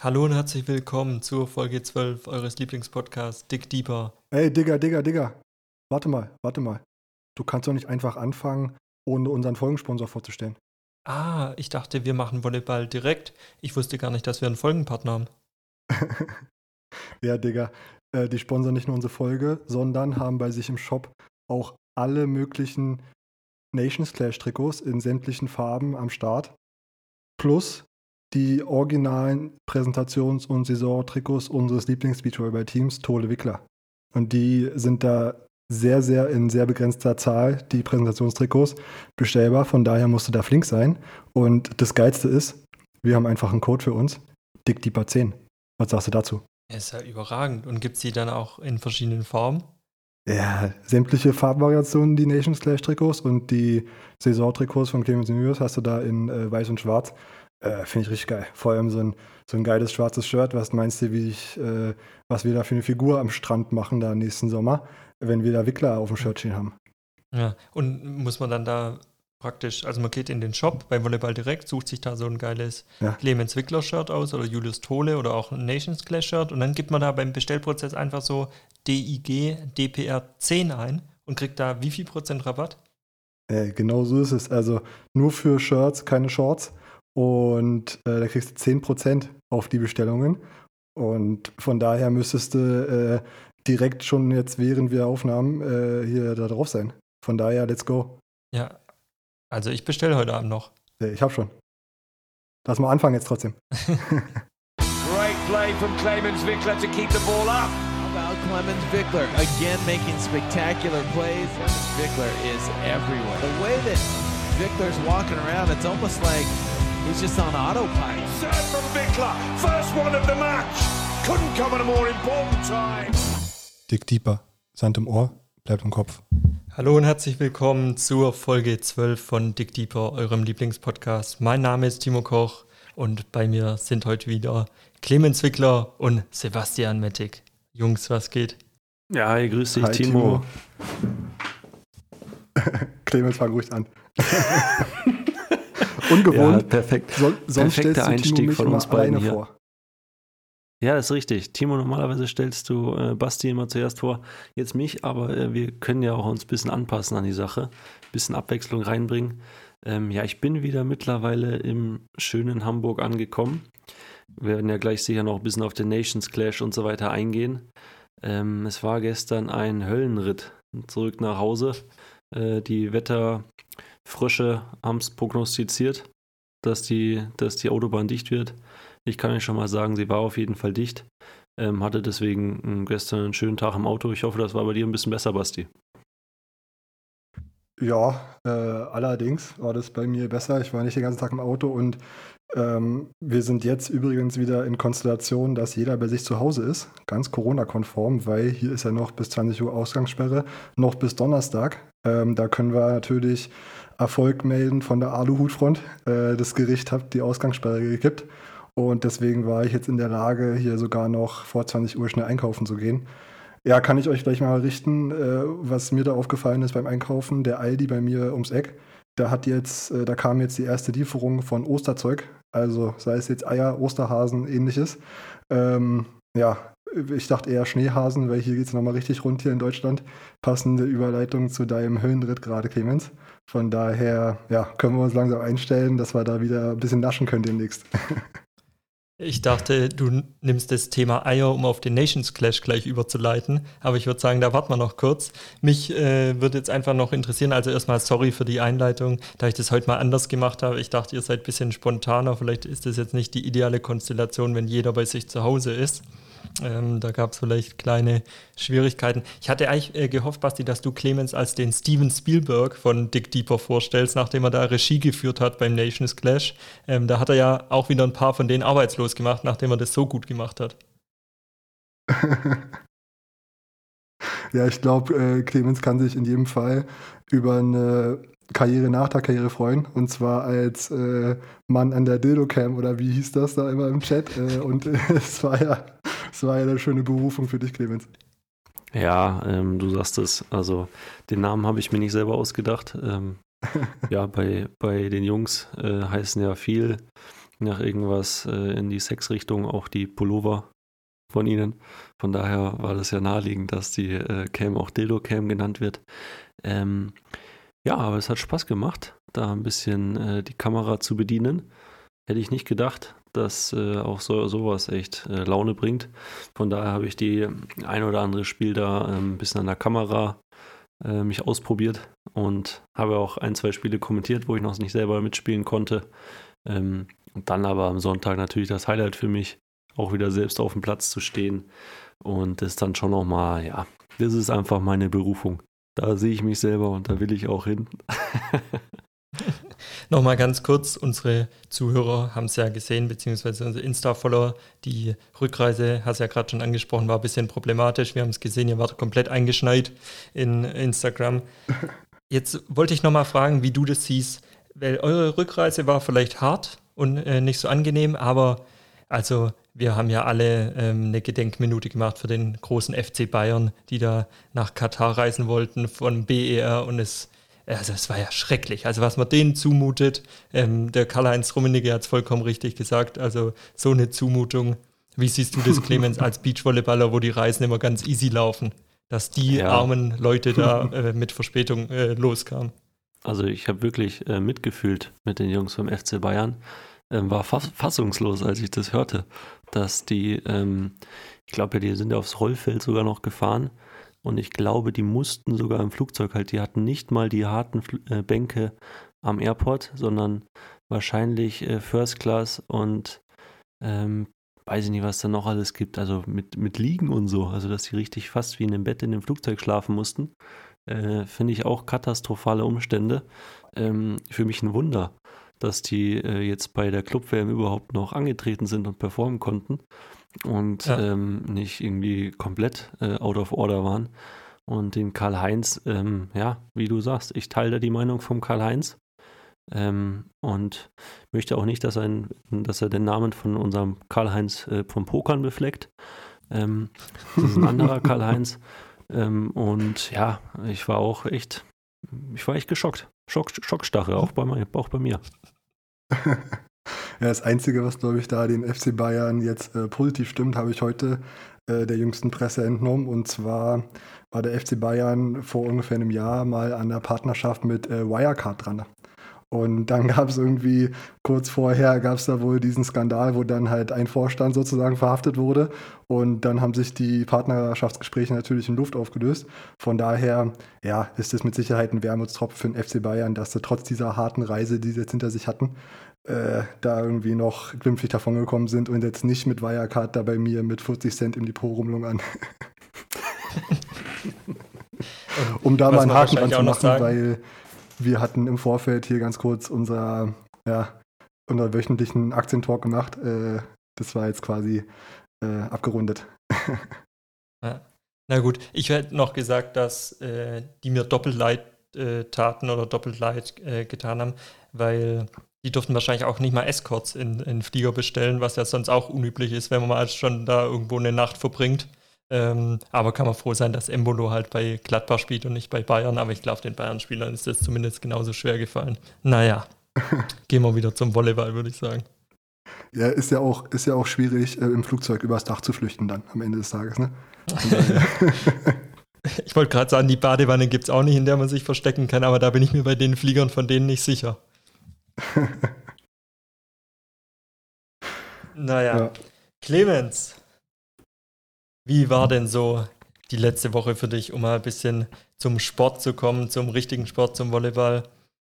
Hallo und herzlich willkommen zur Folge 12 eures Lieblingspodcasts Dick Deeper. Ey, Digga, Digga, Digga. Warte mal, warte mal. Du kannst doch nicht einfach anfangen, ohne unseren Folgensponsor vorzustellen. Ah, ich dachte, wir machen Volleyball direkt. Ich wusste gar nicht, dass wir einen Folgenpartner haben. ja, Digga. Äh, die sponsern nicht nur unsere Folge, sondern haben bei sich im Shop auch alle möglichen Nations Clash Trikots in sämtlichen Farben am Start. Plus die originalen Präsentations- und Saison-Trikots unseres Lieblings-Beachvolleyball-Teams, Tole Wickler. Und die sind da sehr, sehr in sehr begrenzter Zahl, die Präsentationstrikots, bestellbar. Von daher musst du da flink sein. Und das Geilste ist, wir haben einfach einen Code für uns, DickDeeper10. Was sagst du dazu? ist ja überragend. Und gibt es die dann auch in verschiedenen Formen? Ja, sämtliche Farbvariationen, die Nations Clash Trikots und die Saison-Trikots von Clemens News hast du da in äh, weiß und schwarz. Äh, Finde ich richtig geil. Vor allem so ein, so ein geiles schwarzes Shirt. Was meinst du, wie ich, äh, was wir da für eine Figur am Strand machen da nächsten Sommer, wenn wir da Wickler auf dem Shirt stehen haben? Ja, und muss man dann da praktisch, also man geht in den Shop bei Volleyball direkt, sucht sich da so ein geiles ja. Clemens Wickler Shirt aus oder Julius Tole oder auch ein Nations Clash Shirt und dann gibt man da beim Bestellprozess einfach so DIG DPR 10 ein und kriegt da wie viel Prozent Rabatt? Äh, genau so ist es. Also nur für Shirts, keine Shorts. Und äh, da kriegst du 10% auf die Bestellungen. Und von daher müsstest du äh, direkt schon jetzt, während wir aufnahmen, äh, hier da drauf sein. Von daher, let's go. Ja, also ich bestelle heute Abend noch. Ja, ich hab schon. Lass mal anfangen jetzt trotzdem. Great play from Clemens Wickler to keep the ball up. How about Clemens Wickler again making spectacular plays? Clemens Wickler is everywhere. The way that Wickler's walking around, it's almost like he's just on autopilot. Serve from Wickler, first one of the match. Couldn't come at a more important time. Dick Deeper, Sand im Ohr, bleibt im Kopf. Hallo und herzlich willkommen zur Folge 12 von Dick Deeper, eurem Lieblingspodcast. Mein Name ist Timo Koch und bei mir sind heute wieder Clemens Wickler und Sebastian Mettig. Jungs, was geht? Ja, hi, grüß dich, hi, Timo. Timo. Clemens, fang ruhig an. Ungewohnt. Ja, perfekt. So, sonst Perfekter Einstieg von uns beiden hier. Vor. Ja, das ist richtig. Timo, normalerweise stellst du äh, Basti immer zuerst vor, jetzt mich, aber äh, wir können ja auch uns ein bisschen anpassen an die Sache, ein bisschen Abwechslung reinbringen. Ähm, ja, ich bin wieder mittlerweile im schönen Hamburg angekommen. Wir werden ja gleich sicher noch ein bisschen auf den Nations Clash und so weiter eingehen. Ähm, es war gestern ein Höllenritt zurück nach Hause. Äh, die Wetterfrösche haben es prognostiziert, dass die, dass die Autobahn dicht wird. Ich kann euch schon mal sagen, sie war auf jeden Fall dicht. Ähm, hatte deswegen ähm, gestern einen schönen Tag im Auto. Ich hoffe, das war bei dir ein bisschen besser, Basti. Ja, äh, allerdings war das bei mir besser. Ich war nicht den ganzen Tag im Auto und ähm, wir sind jetzt übrigens wieder in Konstellation, dass jeder bei sich zu Hause ist, ganz Corona-konform, weil hier ist ja noch bis 20 Uhr Ausgangssperre, noch bis Donnerstag. Ähm, da können wir natürlich Erfolg melden von der Aluhutfront. Äh, das Gericht hat die Ausgangssperre gekippt. Und deswegen war ich jetzt in der Lage, hier sogar noch vor 20 Uhr schnell einkaufen zu gehen. Ja, kann ich euch gleich mal richten, äh, was mir da aufgefallen ist beim Einkaufen. Der Aldi bei mir ums Eck, da hat jetzt, äh, da kam jetzt die erste Lieferung von Osterzeug. Also sei es jetzt Eier, Osterhasen, ähnliches. Ähm, ja, ich dachte eher Schneehasen, weil hier geht es nochmal richtig rund hier in Deutschland. Passende Überleitung zu deinem Höllenritt gerade, Clemens. Von daher, ja, können wir uns langsam einstellen, dass wir da wieder ein bisschen naschen können demnächst. Ich dachte, du nimmst das Thema Eier, um auf den Nations Clash gleich überzuleiten. Aber ich würde sagen, da warten wir noch kurz. Mich äh, würde jetzt einfach noch interessieren, also erstmal sorry für die Einleitung, da ich das heute mal anders gemacht habe. Ich dachte, ihr seid ein bisschen spontaner. Vielleicht ist das jetzt nicht die ideale Konstellation, wenn jeder bei sich zu Hause ist. Ähm, da gab es vielleicht kleine Schwierigkeiten. Ich hatte eigentlich äh, gehofft, Basti, dass du Clemens als den Steven Spielberg von Dick Deeper vorstellst, nachdem er da Regie geführt hat beim Nations Clash. Ähm, da hat er ja auch wieder ein paar von denen arbeitslos gemacht, nachdem er das so gut gemacht hat. ja, ich glaube, äh, Clemens kann sich in jedem Fall über eine Karriere nach der Karriere freuen. Und zwar als äh, Mann an der Dildo-Cam oder wie hieß das da immer im Chat. Äh, und es war ja, es war ja eine schöne Berufung für dich, Clemens. Ja, ähm, du sagst es. Also den Namen habe ich mir nicht selber ausgedacht. Ähm, ja, bei, bei den Jungs äh, heißen ja viel nach irgendwas äh, in die Sexrichtung auch die Pullover von ihnen. Von daher war das ja naheliegend, dass die äh, Cam auch Dildo Cam genannt wird. Ähm, ja, aber es hat Spaß gemacht, da ein bisschen äh, die Kamera zu bedienen. Hätte ich nicht gedacht, dass äh, auch so, sowas echt äh, Laune bringt. Von daher habe ich die ein oder andere Spiel da ähm, ein bisschen an der Kamera äh, mich ausprobiert und habe auch ein, zwei Spiele kommentiert, wo ich noch nicht selber mitspielen konnte. Ähm, und dann aber am Sonntag natürlich das Highlight für mich, auch wieder selbst auf dem Platz zu stehen. Und das dann schon nochmal, ja, das ist einfach meine Berufung. Da sehe ich mich selber und da will ich auch hin. Nochmal ganz kurz, unsere Zuhörer haben es ja gesehen, beziehungsweise unsere Insta-Follower. Die Rückreise, hast du ja gerade schon angesprochen, war ein bisschen problematisch. Wir haben es gesehen, ihr wart komplett eingeschneit in Instagram. Jetzt wollte ich nochmal fragen, wie du das siehst, weil eure Rückreise war vielleicht hart und äh, nicht so angenehm, aber also wir haben ja alle ähm, eine Gedenkminute gemacht für den großen FC Bayern, die da nach Katar reisen wollten von BER und es, also es war ja schrecklich. Also was man denen zumutet, ähm, der Karl-Heinz Rummenigge hat es vollkommen richtig gesagt, also so eine Zumutung. Wie siehst du das, Clemens, als Beachvolleyballer, wo die Reisen immer ganz easy laufen, dass die ja. armen Leute da äh, mit Verspätung äh, loskamen? Also ich habe wirklich äh, mitgefühlt mit den Jungs vom FC Bayern. Ähm, war fassungslos, als ich das hörte, dass die, ähm, ich glaube ja, die sind ja aufs Rollfeld sogar noch gefahren und ich glaube, die mussten sogar im Flugzeug halt, die hatten nicht mal die harten äh, Bänke am Airport, sondern wahrscheinlich äh, First Class und ähm, weiß ich nicht, was da noch alles gibt, also mit, mit Liegen und so, also dass sie richtig fast wie in einem Bett in dem Flugzeug schlafen mussten. Äh, Finde ich auch katastrophale Umstände. Ähm, für mich ein Wunder, dass die äh, jetzt bei der Club-WM überhaupt noch angetreten sind und performen konnten und ja. ähm, nicht irgendwie komplett äh, out of order waren. Und den Karl-Heinz, ähm, ja, wie du sagst, ich teile da die Meinung vom Karl-Heinz. Ähm, und möchte auch nicht, dass er, ein, dass er den Namen von unserem Karl-Heinz äh, vom Pokern befleckt. Ähm, das ist ein anderer Karl-Heinz. Ähm, und ja, ich war auch echt, ich war echt geschockt. Schock, Schockstache, auch bei, auch bei mir. ja, das Einzige, was, glaube ich, da den FC Bayern jetzt äh, positiv stimmt, habe ich heute äh, der jüngsten Presse entnommen. Und zwar war der FC Bayern vor ungefähr einem Jahr mal an der Partnerschaft mit äh, Wirecard dran. Und dann gab es irgendwie, kurz vorher gab es da wohl diesen Skandal, wo dann halt ein Vorstand sozusagen verhaftet wurde. Und dann haben sich die Partnerschaftsgespräche natürlich in Luft aufgelöst. Von daher, ja, ist es mit Sicherheit ein Wermutstropfen für den FC Bayern, dass sie trotz dieser harten Reise, die sie jetzt hinter sich hatten, äh, da irgendwie noch glimpflich davon gekommen sind und jetzt nicht mit Wirecard da bei mir mit 40 Cent im Depot rumlungern. um da mal einen Haken dran zu machen, weil wir hatten im Vorfeld hier ganz kurz unser, ja, unser wöchentlichen Aktientalk gemacht. Äh, das war jetzt quasi äh, abgerundet. ja. Na gut, ich hätte noch gesagt, dass äh, die mir doppelt leid äh, taten oder doppelt leid äh, getan haben, weil die durften wahrscheinlich auch nicht mal Escorts in, in Flieger bestellen, was ja sonst auch unüblich ist, wenn man mal schon da irgendwo eine Nacht verbringt. Ähm, aber kann man froh sein, dass Embolo halt bei Gladbach spielt und nicht bei Bayern. Aber ich glaube, den Bayern-Spielern ist das zumindest genauso schwer gefallen. Naja, gehen wir wieder zum Volleyball, würde ich sagen. Ja, ist ja auch, ist ja auch schwierig, äh, im Flugzeug übers Dach zu flüchten dann am Ende des Tages, ne? ich wollte gerade sagen, die Badewanne gibt es auch nicht, in der man sich verstecken kann, aber da bin ich mir bei den Fliegern von denen nicht sicher. naja. Ja. Clemens, wie war denn so die letzte Woche für dich, um mal ein bisschen zum Sport zu kommen, zum richtigen Sport, zum Volleyball?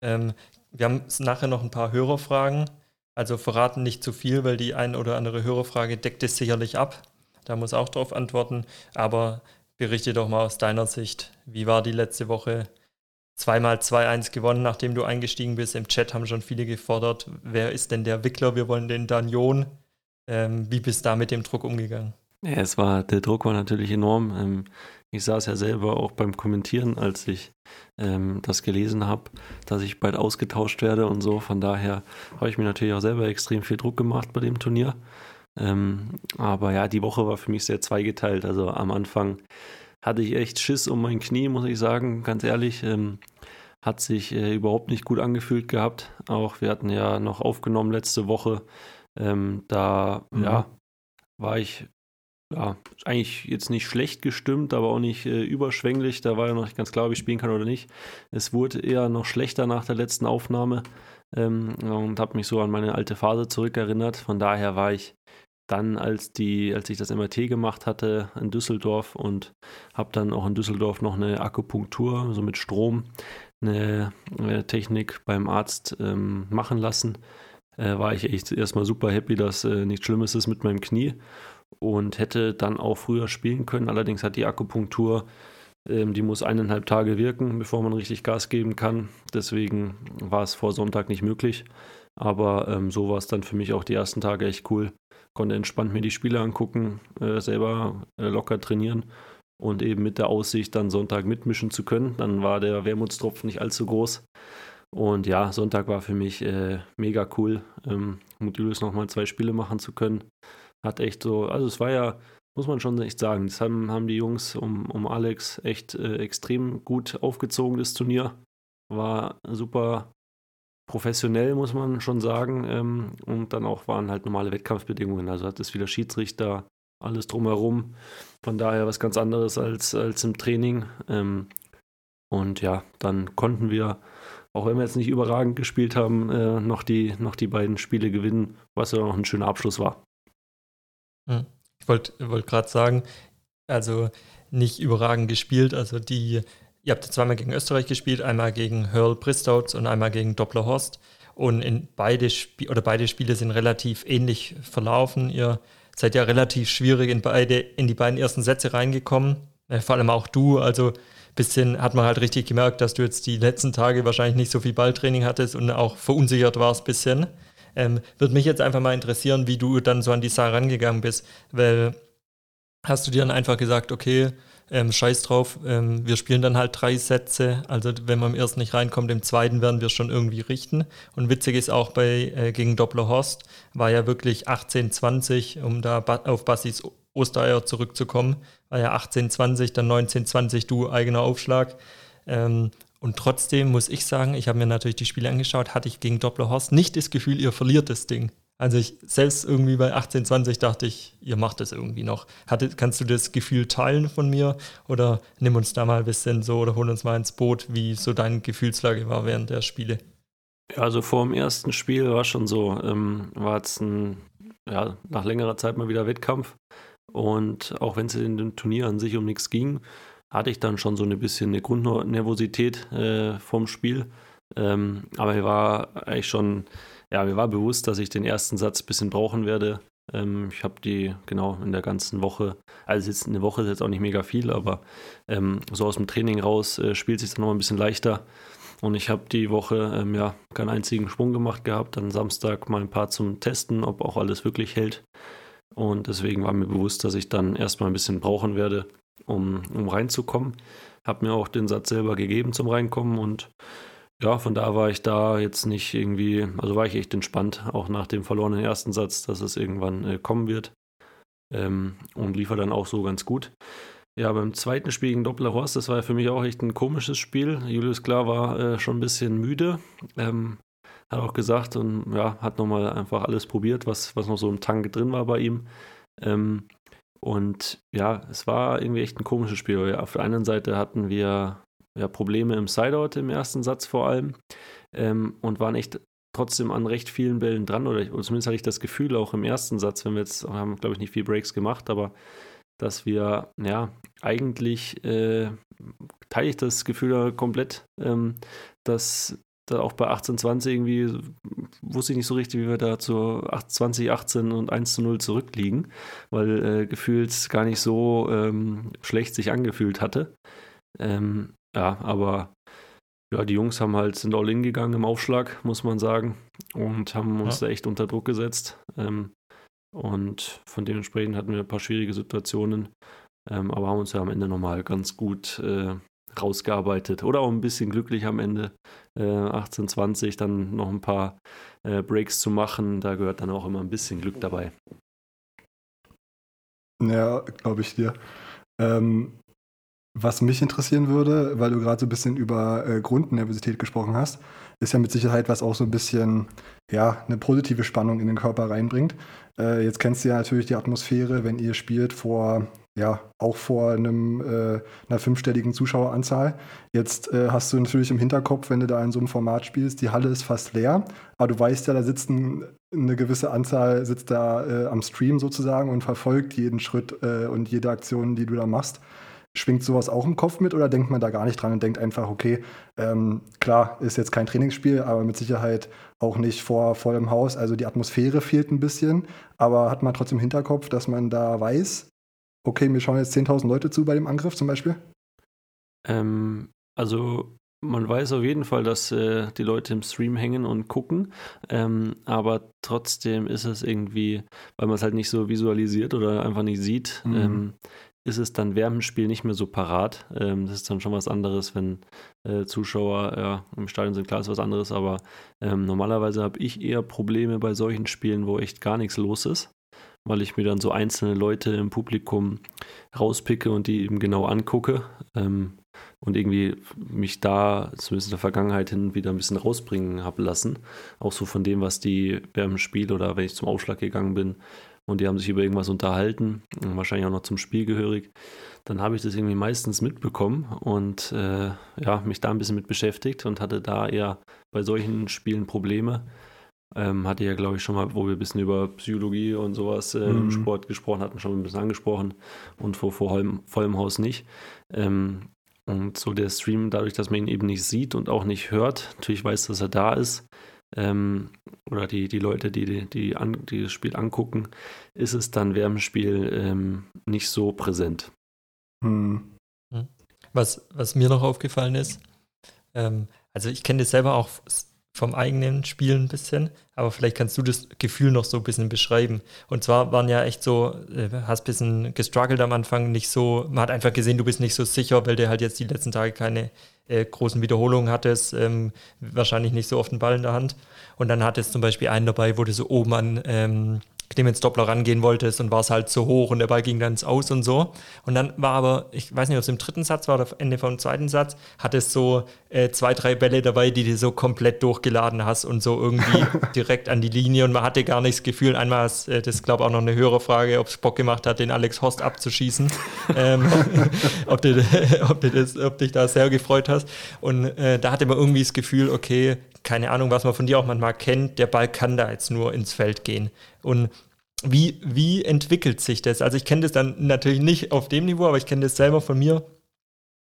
Ähm, wir haben nachher noch ein paar Hörerfragen. Also verraten nicht zu viel, weil die ein oder andere Hörerfrage deckt es sicherlich ab. Da muss auch darauf antworten. Aber berichte doch mal aus deiner Sicht, wie war die letzte Woche? Zweimal 2-1 gewonnen, nachdem du eingestiegen bist. Im Chat haben schon viele gefordert, wer ist denn der Wickler? Wir wollen den Danion. Ähm, wie bist du da mit dem Druck umgegangen? Ja, es war, der Druck war natürlich enorm. Ähm, ich saß ja selber auch beim Kommentieren, als ich ähm, das gelesen habe, dass ich bald ausgetauscht werde und so. Von daher habe ich mir natürlich auch selber extrem viel Druck gemacht bei dem Turnier. Ähm, aber ja, die Woche war für mich sehr zweigeteilt. Also am Anfang hatte ich echt Schiss um mein Knie, muss ich sagen, ganz ehrlich. Ähm, hat sich äh, überhaupt nicht gut angefühlt gehabt. Auch wir hatten ja noch aufgenommen letzte Woche. Ähm, da mhm. ja, war ich ja, eigentlich jetzt nicht schlecht gestimmt, aber auch nicht äh, überschwänglich. Da war ja noch nicht ganz klar, ob ich spielen kann oder nicht. Es wurde eher noch schlechter nach der letzten Aufnahme ähm, und habe mich so an meine alte Phase zurückerinnert. Von daher war ich dann, als, die, als ich das MRT gemacht hatte in Düsseldorf und habe dann auch in Düsseldorf noch eine Akupunktur, so mit Strom, eine, eine Technik beim Arzt ähm, machen lassen, äh, war ich echt erstmal super happy, dass äh, nichts Schlimmes ist mit meinem Knie und hätte dann auch früher spielen können. Allerdings hat die Akupunktur, ähm, die muss eineinhalb Tage wirken, bevor man richtig Gas geben kann. Deswegen war es vor Sonntag nicht möglich. Aber ähm, so war es dann für mich auch die ersten Tage echt cool, konnte entspannt mir die Spiele angucken, äh, selber äh, locker trainieren und eben mit der Aussicht, dann Sonntag mitmischen zu können. Dann war der Wermutstropfen nicht allzu groß. Und ja, Sonntag war für mich äh, mega cool, ähm, mit Julius nochmal zwei Spiele machen zu können. Hat echt so, also es war ja, muss man schon echt sagen, das haben, haben die Jungs um, um Alex echt äh, extrem gut aufgezogen, das Turnier. War super professionell, muss man schon sagen. Ähm, und dann auch waren halt normale Wettkampfbedingungen. Also hat es wieder Schiedsrichter, alles drumherum. Von daher was ganz anderes als, als im Training. Ähm, und ja, dann konnten wir, auch wenn wir jetzt nicht überragend gespielt haben, äh, noch, die, noch die beiden Spiele gewinnen, was ja noch ein schöner Abschluss war. Hm. Ich wollte wollt gerade sagen, also nicht überragend gespielt, also die Ihr habt zweimal gegen Österreich gespielt, einmal gegen Hurl Bristouts und einmal gegen Doppler Horst. Und in beide, Sp oder beide Spiele sind relativ ähnlich verlaufen. Ihr seid ja relativ schwierig in, beide, in die beiden ersten Sätze reingekommen. Äh, vor allem auch du. Also bisschen hat man halt richtig gemerkt, dass du jetzt die letzten Tage wahrscheinlich nicht so viel Balltraining hattest und auch verunsichert warst bisschen. Ähm, Würde mich jetzt einfach mal interessieren, wie du dann so an die Sache rangegangen bist. Weil hast du dir dann einfach gesagt, okay, ähm, scheiß drauf, ähm, wir spielen dann halt drei Sätze. Also wenn man im ersten nicht reinkommt, im zweiten werden wir schon irgendwie richten. Und witzig ist auch bei äh, gegen Doppler Horst, war ja wirklich 18-20, um da ba auf Bassis Ostereier zurückzukommen, war ja 18-20, dann 19-20 du eigener Aufschlag. Ähm, und trotzdem muss ich sagen, ich habe mir natürlich die Spiele angeschaut, hatte ich gegen Doppler Horst nicht das Gefühl, ihr verliert das Ding. Also ich selbst irgendwie bei 18, 20 dachte ich, ihr macht das irgendwie noch. Hatte, kannst du das Gefühl teilen von mir oder nimm uns da mal ein bisschen so oder hol uns mal ins Boot, wie so deine Gefühlslage war während der Spiele? Ja, also vor dem ersten Spiel war schon so, ähm, war es ein, ja, nach längerer Zeit mal wieder Wettkampf. Und auch wenn es in dem Turnier an sich um nichts ging, hatte ich dann schon so ein bisschen eine Grundnervosität äh, vom Spiel. Ähm, aber ich war eigentlich schon ja, mir war bewusst, dass ich den ersten Satz ein bisschen brauchen werde. Ähm, ich habe die genau in der ganzen Woche, also jetzt eine Woche ist jetzt auch nicht mega viel, aber ähm, so aus dem Training raus äh, spielt sich dann noch ein bisschen leichter. Und ich habe die Woche ähm, ja keinen einzigen Sprung gemacht gehabt. Dann Samstag mal ein paar zum Testen, ob auch alles wirklich hält. Und deswegen war mir bewusst, dass ich dann erstmal ein bisschen brauchen werde, um, um reinzukommen. Habe mir auch den Satz selber gegeben zum Reinkommen und ja, von da war ich da jetzt nicht irgendwie, also war ich echt entspannt, auch nach dem verlorenen ersten Satz, dass es irgendwann äh, kommen wird. Ähm, und liefert dann auch so ganz gut. Ja, beim zweiten Spiel gegen Doppler Horst, das war für mich auch echt ein komisches Spiel. Julius Klar war äh, schon ein bisschen müde. Ähm, hat auch gesagt und ja, hat nochmal einfach alles probiert, was, was noch so im Tank drin war bei ihm. Ähm, und ja, es war irgendwie echt ein komisches Spiel, auf der einen Seite hatten wir ja, Probleme im Sideout im ersten Satz vor allem ähm, und waren echt trotzdem an recht vielen Bällen dran oder, oder, zumindest hatte ich das Gefühl auch im ersten Satz, wenn wir jetzt haben, glaube ich, nicht viel Breaks gemacht, aber dass wir ja eigentlich äh, teile ich das Gefühl komplett, ähm, dass da auch bei 18-20 irgendwie wusste ich nicht so richtig, wie wir da zu 20, 18 und 1 zu 0 zurückliegen, weil äh, gefühlt gar nicht so ähm, schlecht sich angefühlt hatte. Ähm, ja, aber ja, die Jungs haben halt, sind all in gegangen im Aufschlag, muss man sagen, und haben uns ja. da echt unter Druck gesetzt. Ähm, und von dementsprechend hatten wir ein paar schwierige Situationen, ähm, aber haben uns ja am Ende nochmal ganz gut äh, rausgearbeitet. Oder auch ein bisschen glücklich am Ende, äh, 18, 20, dann noch ein paar äh, Breaks zu machen. Da gehört dann auch immer ein bisschen Glück dabei. Ja, glaube ich dir. Ähm, Was mich interessieren würde, weil du gerade so ein bisschen über äh, Grundnervosität gesprochen hast, ist ja mit Sicherheit, was auch so ein bisschen ja, eine positive Spannung in den Körper reinbringt. Äh, jetzt kennst du ja natürlich die Atmosphäre, wenn ihr spielt vor ja, auch vor einem, äh, einer fünfstelligen Zuschaueranzahl. Jetzt äh, hast du natürlich im Hinterkopf, wenn du da in so einem Format spielst, die Halle ist fast leer, aber du weißt ja, da sitzen eine gewisse Anzahl, sitzt da äh, am Stream sozusagen und verfolgt jeden Schritt äh, und jede Aktion, die du da machst. Schwingt sowas auch im Kopf mit oder denkt man da gar nicht dran und denkt einfach, okay, ähm, klar, ist jetzt kein Trainingsspiel, aber mit Sicherheit auch nicht vor vollem Haus. Also die Atmosphäre fehlt ein bisschen, aber hat man trotzdem im Hinterkopf, dass man da weiß, okay, mir schauen jetzt 10.000 Leute zu bei dem Angriff zum Beispiel? Ähm, also man weiß auf jeden Fall, dass äh, die Leute im Stream hängen und gucken, ähm, aber trotzdem ist es irgendwie, weil man es halt nicht so visualisiert oder einfach nicht sieht, mhm. ähm, ist es dann während dem Spiel nicht mehr so parat. Ähm, das ist dann schon was anderes, wenn äh, Zuschauer ja, im Stadion sind, klar ist was anderes, aber ähm, normalerweise habe ich eher Probleme bei solchen Spielen, wo echt gar nichts los ist weil ich mir dann so einzelne Leute im Publikum rauspicke und die eben genau angucke ähm, und irgendwie mich da zumindest in der Vergangenheit hin wieder ein bisschen rausbringen habe lassen. Auch so von dem, was die während dem Spiel oder wenn ich zum Aufschlag gegangen bin und die haben sich über irgendwas unterhalten, wahrscheinlich auch noch zum Spiel gehörig, dann habe ich das irgendwie meistens mitbekommen und äh, ja, mich da ein bisschen mit beschäftigt und hatte da eher bei solchen Spielen Probleme ähm, hatte ja, glaube ich, schon mal, wo wir ein bisschen über Psychologie und sowas äh, mhm. im Sport gesprochen hatten, schon ein bisschen angesprochen und vor, vor vollem, Haus nicht. Ähm, und so der Stream, dadurch, dass man ihn eben nicht sieht und auch nicht hört, natürlich weiß, dass er da ist, ähm, oder die, die Leute, die, die, die, an, die, das Spiel angucken, ist es dann während dem Spiel ähm, nicht so präsent. Mhm. Was, was mir noch aufgefallen ist, ähm, also ich kenne das selber auch vom eigenen Spiel ein bisschen, aber vielleicht kannst du das Gefühl noch so ein bisschen beschreiben. Und zwar waren ja echt so, äh, hast ein bisschen gestruggelt am Anfang, nicht so, man hat einfach gesehen, du bist nicht so sicher, weil du halt jetzt die letzten Tage keine äh, großen Wiederholungen hattest, ähm, wahrscheinlich nicht so oft einen Ball in der Hand. Und dann hattest zum Beispiel einen dabei, wo du so oben an ähm, Clemens Doppler rangehen wolltest und war es halt zu hoch und der Ball ging dann ins Aus und so. Und dann war aber, ich weiß nicht, ob es im dritten Satz war oder Ende vom zweiten Satz, hattest so äh, zwei, drei Bälle dabei, die du so komplett durchgeladen hast und so irgendwie direkt an die Linie und man hatte gar nicht das Gefühl, einmal ist äh, das, glaube ich, auch noch eine höhere Frage, ob es Bock gemacht hat, den Alex Horst abzuschießen. ähm, ob, du, ob, du das, ob dich da sehr gefreut hast. Und äh, da hatte man irgendwie das Gefühl, okay, keine Ahnung, was man von dir auch manchmal kennt, der Ball kann da jetzt nur ins Feld gehen. Und wie, wie entwickelt sich das? Also ich kenne das dann natürlich nicht auf dem Niveau, aber ich kenne das selber von mir,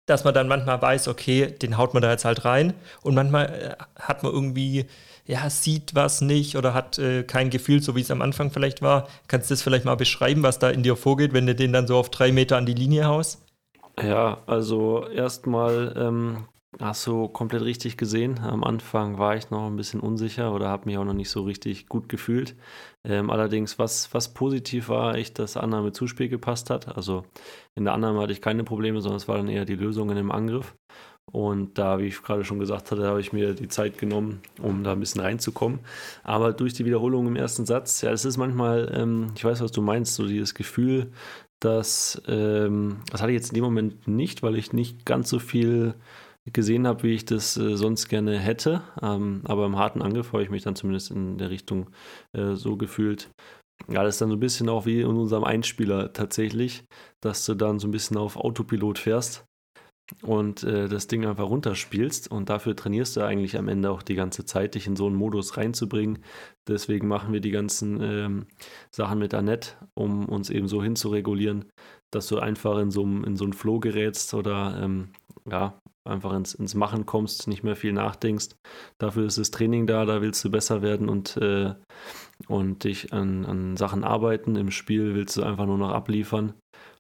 dass man dann manchmal weiß, okay, den haut man da jetzt halt rein und manchmal äh, hat man irgendwie, ja, sieht was nicht oder hat äh, kein Gefühl, so wie es am Anfang vielleicht war. Kannst du das vielleicht mal beschreiben, was da in dir vorgeht, wenn du den dann so auf drei Meter an die Linie haust? Ja, also erstmal ähm, Hast du komplett richtig gesehen. Am Anfang war ich noch ein bisschen unsicher oder habe mich auch noch nicht so richtig gut gefühlt. Ähm, allerdings, was, was positiv war, echt, dass Annahme Zuspiel gepasst hat. Also in der Annahme hatte ich keine Probleme, sondern es war dann eher die Lösung im Angriff. Und da, wie ich gerade schon gesagt hatte, habe ich mir die Zeit genommen, um da ein bisschen reinzukommen. Aber durch die Wiederholung im ersten Satz, ja, es ist manchmal, ähm, ich weiß, was du meinst, so dieses Gefühl, dass, ähm, das hatte ich jetzt in dem Moment nicht, weil ich nicht ganz so viel gesehen habe, wie ich das äh, sonst gerne hätte. Ähm, aber im harten Angriff habe ich mich dann zumindest in der Richtung äh, so gefühlt. Ja, das ist dann so ein bisschen auch wie in unserem Einspieler tatsächlich, dass du dann so ein bisschen auf Autopilot fährst und äh, das Ding einfach runterspielst. Und dafür trainierst du eigentlich am Ende auch die ganze Zeit, dich in so einen Modus reinzubringen. Deswegen machen wir die ganzen ähm, Sachen mit Annette, um uns eben so hinzuregulieren, dass du einfach in so, in so einen Flow gerätst oder ähm, ja, einfach ins, ins Machen kommst, nicht mehr viel nachdenkst. Dafür ist das Training da, da willst du besser werden und, äh, und dich an, an Sachen arbeiten. Im Spiel willst du einfach nur noch abliefern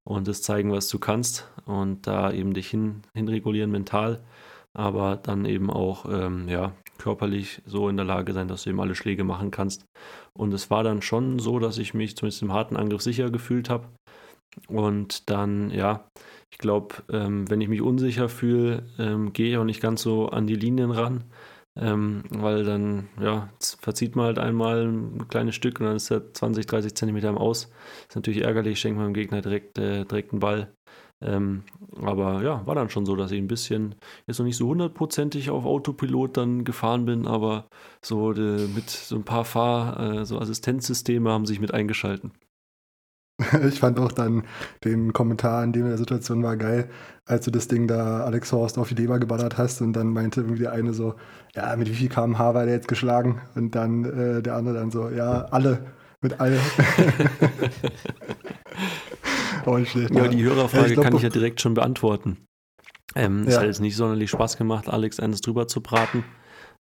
und das zeigen, was du kannst und da eben dich hin, hinregulieren mental, aber dann eben auch ähm, ja, körperlich so in der Lage sein, dass du eben alle Schläge machen kannst. Und es war dann schon so, dass ich mich zumindest im harten Angriff sicher gefühlt habe. Und dann, ja, ich glaube, ähm, wenn ich mich unsicher fühle, ähm, gehe ich auch nicht ganz so an die Linien ran, ähm, weil dann ja, verzieht man halt einmal ein kleines Stück und dann ist er 20, 30 Zentimeter im Aus. Ist natürlich ärgerlich, schenkt man dem Gegner direkt, äh, direkt einen Ball. Ähm, aber ja, war dann schon so, dass ich ein bisschen, jetzt noch nicht so hundertprozentig auf Autopilot dann gefahren bin, aber so de, mit so ein paar Fahr-, äh, so Assistenzsysteme haben sich mit eingeschalten. Ich fand auch dann den Kommentar in der Situation war geil, als du das Ding da Alex Horst auf die Leber geballert hast und dann meinte irgendwie der eine so, ja, mit wie viel kmh war der jetzt geschlagen? Und dann äh, der andere dann so, ja, alle, mit allem. oh, schlecht, ja, die Hörerfrage ja, ich glaub, kann ich ja direkt schon beantworten. Ähm, ja. Es hat jetzt nicht sonderlich Spaß gemacht, Alex eines drüber zu braten.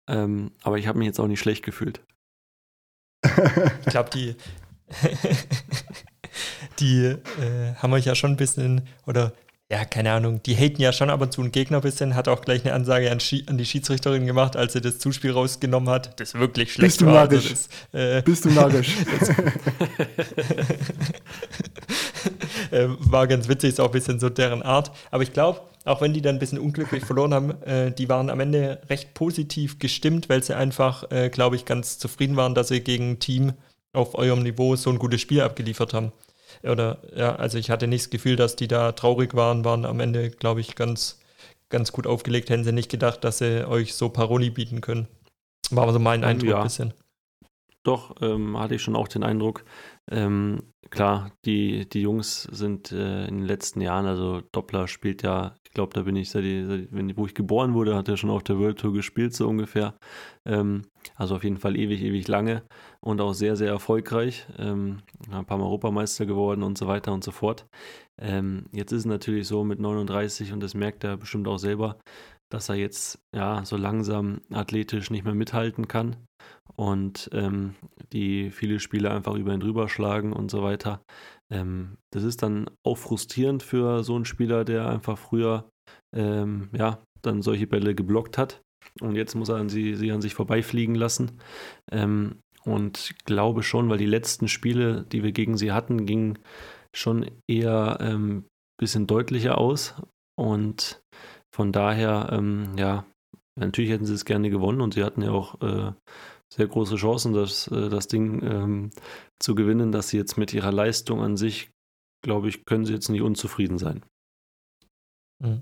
Ähm, aber ich habe mich jetzt auch nicht schlecht gefühlt. ich glaube, die, die äh, haben euch ja schon ein bisschen, oder ja, keine Ahnung, die haten ja schon ab und zu einen Gegner ein bisschen, hat auch gleich eine Ansage an, an, die Schiedsrichterin gemacht, als sie das Zuspiel rausgenommen hat, das wirklich schlecht Bist du war. Also das, äh, Bist du narrisch? äh, war ganz witzig, ist auch ein bisschen so deren Art. Aber ich glaube, auch wenn die dann ein bisschen unglücklich verloren haben, äh, die waren am Ende recht positiv gestimmt, weil sie einfach, äh, glaube ich, ganz zufrieden waren, dass sie gegen ein Team auf eurem Niveau so ein gutes Spiel abgeliefert haben oder ja, also ich hatte nicht das Gefühl, dass die da traurig waren, waren am Ende, glaube ich, ganz, ganz gut aufgelegt. Hätten sie nicht gedacht, dass sie euch so Paroli bieten können. War so mein Eindruck ja. ein bisschen. Doch, ähm, hatte ich schon auch den Eindruck. Ähm, klar, die, die Jungs sind äh, in den letzten Jahren, also Doppler spielt ja, ich glaube, da bin ich, seit, seit, wo ich geboren wurde, hat er schon auf der World Tour gespielt, so ungefähr. Ähm, also auf jeden Fall ewig, ewig lange und auch sehr, sehr erfolgreich. Ähm, ein paar Mal Europameister geworden und so weiter und so fort. Ähm, jetzt ist es natürlich so mit 39 und das merkt er bestimmt auch selber, dass er jetzt ja so langsam athletisch nicht mehr mithalten kann und ähm, die viele Spiele einfach über ihn drüber schlagen und so weiter. Ähm, das ist dann auch frustrierend für so einen Spieler, der einfach früher ähm, ja dann solche Bälle geblockt hat und jetzt muss er an sie, sie an sich vorbeifliegen lassen. Ähm, und glaube schon, weil die letzten Spiele, die wir gegen sie hatten, gingen schon eher ein ähm, bisschen deutlicher aus. Und von daher, ähm, ja, natürlich hätten sie es gerne gewonnen und sie hatten ja auch äh, sehr große Chancen, das, äh, das Ding ähm, zu gewinnen, dass sie jetzt mit ihrer Leistung an sich, glaube ich, können sie jetzt nicht unzufrieden sein. Mhm.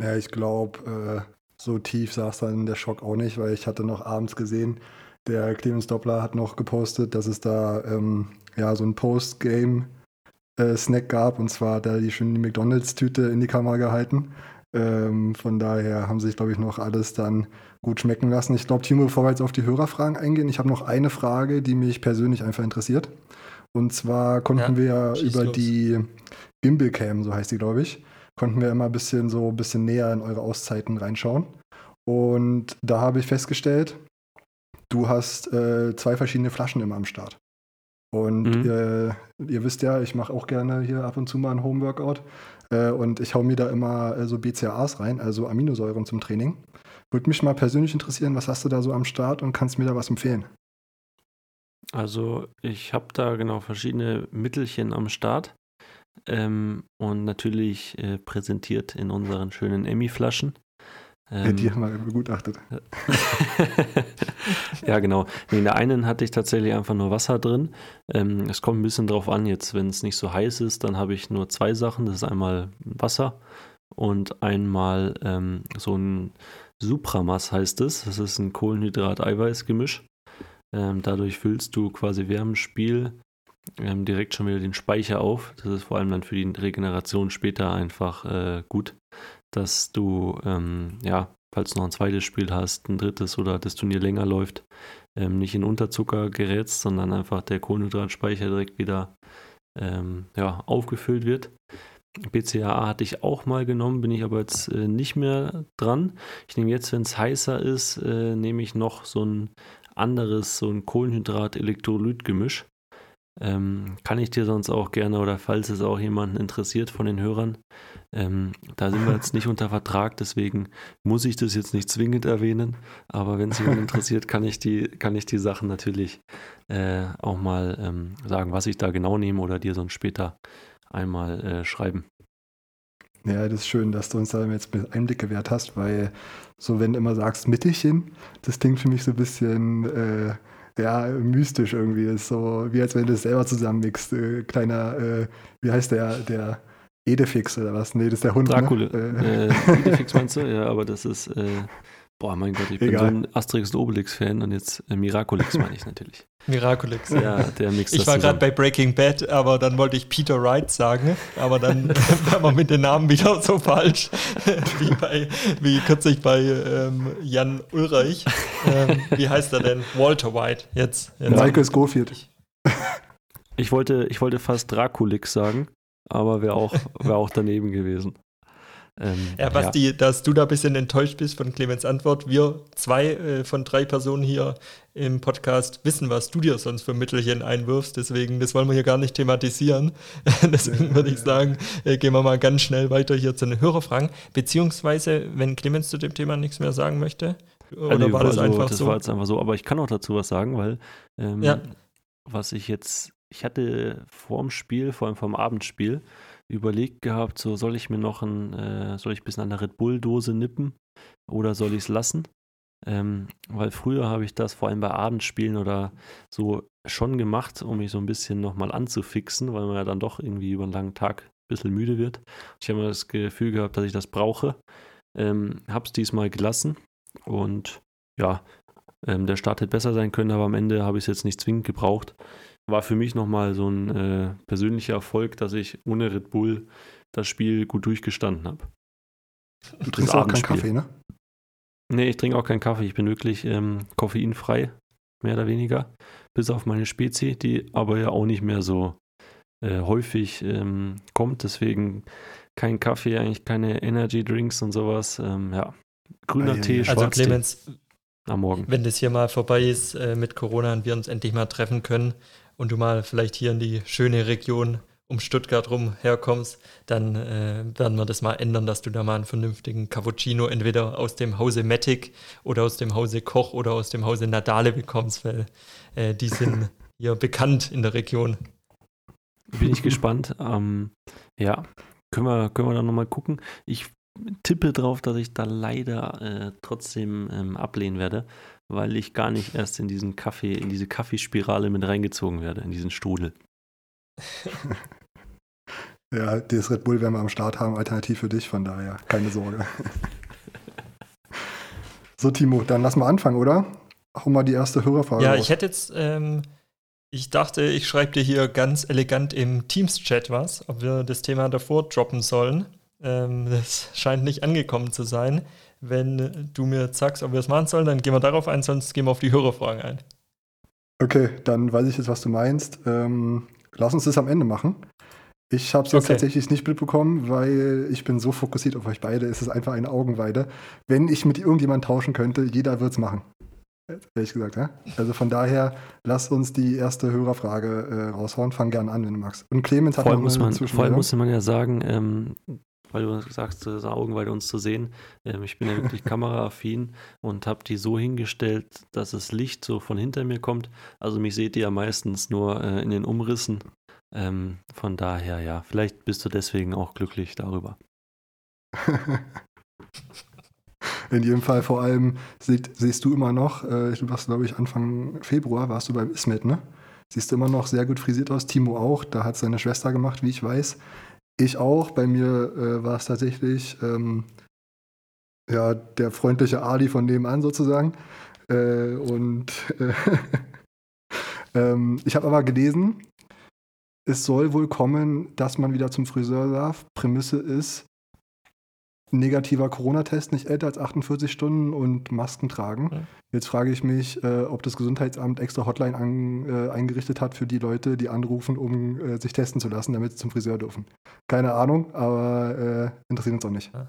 Ja, ich glaube, äh, so tief saß dann der Schock auch nicht, weil ich hatte noch abends gesehen, der Clemens Doppler hat noch gepostet, dass es da ähm, ja so ein Post-Game-Snack äh, gab und zwar hat er die schöne McDonalds-Tüte in die Kamera gehalten. Ähm, von daher haben sich, glaube ich, noch alles dann gut schmecken lassen. Ich glaube, Timo, bevor wir jetzt auf die Hörerfragen eingehen, ich habe noch eine Frage, die mich persönlich einfach interessiert. Und zwar konnten ja, wir ja über los. die Gimbal Cam, so heißt die, glaube ich, konnten wir immer ein bisschen so ein bisschen näher in eure Auszeiten reinschauen. Und da habe ich festgestellt, du hast äh, zwei verschiedene Flaschen immer am Start. Und mhm. ihr, ihr, wisst ja, ich mache auch gerne hier ab und zu mal ein Homeworkout. Äh, und ich hau mir da immer äh, so BCAAs rein, also Aminosäuren zum Training. Würde mich mal persönlich interessieren, was hast du da so am Start und kannst mir da was empfehlen? Also ich habe da genau verschiedene Mittelchen am Start ähm, und natürlich äh, präsentiert in unseren schönen Emmy-Flaschen. Ähm, ja, die haben wir begutachtet. ja, genau. In der einen hatte ich tatsächlich einfach nur Wasser drin. Ähm, es kommt ein bisschen drauf an, jetzt, wenn es nicht so heiß ist, dann habe ich nur zwei Sachen. Das ist einmal Wasser und einmal ähm, so ein Supramas heißt es. Das ist ein Kohlenhydrat-Eiweiß-Gemisch. Ähm, dadurch füllst du quasi während dem Spiel ähm, direkt schon wieder den Speicher auf. Das ist vor allem dann für die Regeneration später einfach äh, gut, dass du, ähm, ja, falls du noch ein zweites Spiel hast, ein drittes oder das Turnier länger läuft, ähm, nicht in Unterzucker gerätst, sondern einfach der Kohlenhydratspeicher direkt wieder ähm, ja, aufgefüllt wird. BCAA hatte ich auch mal genommen, bin ich aber jetzt äh, nicht mehr dran. Ich nehme jetzt, wenn es heißer ist, äh, nehme ich noch so ein anderes, so ein Kohlenhydrat-Elektrolyt-Gemisch. Ähm, kann ich dir sonst auch gerne oder falls es auch jemanden interessiert von den Hörern, ähm, da sind wir jetzt nicht unter Vertrag, deswegen muss ich das jetzt nicht zwingend erwähnen, aber wenn es jemand interessiert, kann ich die, kann ich die Sachen natürlich äh, auch mal ähm, sagen, was ich da genau nehme oder dir sonst später einmal äh, schreiben. Ja, das ist schön, dass du uns da jetzt Einblick gewährt hast, weil so wenn du immer sagst Mittelchen, das klingt für mich so ein bisschen äh, ja, mystisch irgendwie. ist so, wie als wenn du es selber zusammenmixst. Äh, kleiner, äh, wie heißt der, der Edefix oder was? Nee, das ist der Hund. Dracula. Ne? Äh, Edefix meinst du? Ja, aber das ist. Äh, boah, mein Gott, ich Egal. bin so ein Asterix und Obelix-Fan und jetzt äh, Miraculix meine ich natürlich. Miraculix. Ja, der mixt Ich war gerade bei Breaking Bad, aber dann wollte ich Peter Wright sagen, aber dann war man mit den Namen wieder so falsch, wie, bei, wie kürzlich bei ähm, Jan Ulreich. Ähm, wie heißt er denn? Walter White. Jetzt. jetzt Michael Schofield. Ich wollte, ich wollte fast Draculix sagen, aber wäre auch, wär auch daneben gewesen. Ähm, ja, Basti, ja. dass du da ein bisschen enttäuscht bist von Clemens Antwort. Wir zwei äh, von drei Personen hier im Podcast wissen, was du dir sonst für Mittelchen einwirfst. Deswegen, das wollen wir hier gar nicht thematisieren. Deswegen würde ich sagen, äh, gehen wir mal ganz schnell weiter hier zu den Hörerfragen. Beziehungsweise, wenn Clemens zu dem Thema nichts mehr sagen möchte. Oder also, war das also, einfach das so? Das war jetzt einfach so. Aber ich kann auch dazu was sagen, weil ähm, ja. was ich jetzt, ich hatte vorm Spiel, vor allem vorm Abendspiel, überlegt gehabt, so soll ich mir noch ein, äh, soll ich ein bisschen an der Red Bull-Dose nippen oder soll ich es lassen? Ähm, weil früher habe ich das vor allem bei Abendspielen oder so schon gemacht, um mich so ein bisschen nochmal anzufixen, weil man ja dann doch irgendwie über einen langen Tag ein bisschen müde wird. Ich habe immer das Gefühl gehabt, dass ich das brauche. Ähm, habe es diesmal gelassen und ja, ähm, der Start hätte besser sein können, aber am Ende habe ich es jetzt nicht zwingend gebraucht war für mich nochmal so ein äh, persönlicher Erfolg, dass ich ohne Red Bull das Spiel gut durchgestanden habe. Du trinkst auch keinen Kaffee, ne? Nee, ich trinke auch keinen Kaffee. Ich bin wirklich ähm, koffeinfrei, mehr oder weniger. Bis auf meine Spezi, die aber ja auch nicht mehr so äh, häufig ähm, kommt. Deswegen kein Kaffee, eigentlich keine Energy Drinks und sowas. Ähm, ja, grüner ah, Tee. Also Clemens, am Morgen. Wenn das hier mal vorbei ist äh, mit Corona und wir uns endlich mal treffen können, und du mal vielleicht hier in die schöne Region um Stuttgart rum herkommst, dann äh, werden wir das mal ändern, dass du da mal einen vernünftigen Cappuccino entweder aus dem Hause Matic oder aus dem Hause Koch oder aus dem Hause Nadale bekommst, weil äh, die sind hier bekannt in der Region. Bin ich gespannt. Ähm, ja, können wir, können wir dann nochmal gucken. Ich tippe drauf, dass ich da leider äh, trotzdem ähm, ablehnen werde, weil ich gar nicht erst in diesen Kaffee, in diese Kaffeespirale mit reingezogen werde, in diesen Strudel. ja, das Red Bull werden wir am Start haben, alternativ für dich, von daher keine Sorge. so, Timo, dann lass mal anfangen, oder? Hau mal die erste Hörerfrage. Ja, raus. ich hätte jetzt, ähm, ich dachte, ich schreibe dir hier ganz elegant im Teams-Chat was, ob wir das Thema davor droppen sollen. Ähm, das scheint nicht angekommen zu sein. Wenn du mir sagst, ob wir es machen sollen, dann gehen wir darauf ein, sonst gehen wir auf die Hörerfragen ein. Okay, dann weiß ich jetzt, was du meinst. Ähm, lass uns das am Ende machen. Ich habe es jetzt okay. tatsächlich nicht mitbekommen, weil ich bin so fokussiert auf euch beide. Es ist einfach eine Augenweide. Wenn ich mit irgendjemand tauschen könnte, jeder wird es machen. Ehrlich gesagt, ja? Also von daher, lass uns die erste Hörerfrage äh, raushauen. Fang gern an, wenn du magst. Und Clemens hat vor allem, muss man, vor allem musste man ja sagen, ähm, weil du sagst, das Augenweide uns zu sehen. Ähm, ich bin ja wirklich kameraaffin und habe die so hingestellt, dass das Licht so von hinter mir kommt. Also mich seht ihr ja meistens nur äh, in den Umrissen. Ähm, von daher, ja, vielleicht bist du deswegen auch glücklich darüber. in jedem Fall vor allem siehst, siehst du immer noch, äh, du warst glaube ich Anfang Februar, warst du beim Ismet, ne? Siehst du immer noch sehr gut frisiert aus, Timo auch, da hat seine Schwester gemacht, wie ich weiß. Ich auch. Bei mir äh, war es tatsächlich ähm, ja, der freundliche Ali von nebenan sozusagen. Äh, und äh, ähm, ich habe aber gelesen, es soll wohl kommen, dass man wieder zum Friseur darf. Prämisse ist, negativer Corona-Test nicht älter als 48 Stunden und Masken tragen. Ja. Jetzt frage ich mich, äh, ob das Gesundheitsamt extra Hotline an, äh, eingerichtet hat für die Leute, die anrufen, um äh, sich testen zu lassen, damit sie zum Friseur dürfen. Keine Ahnung, aber äh, interessiert uns auch nicht. Ja.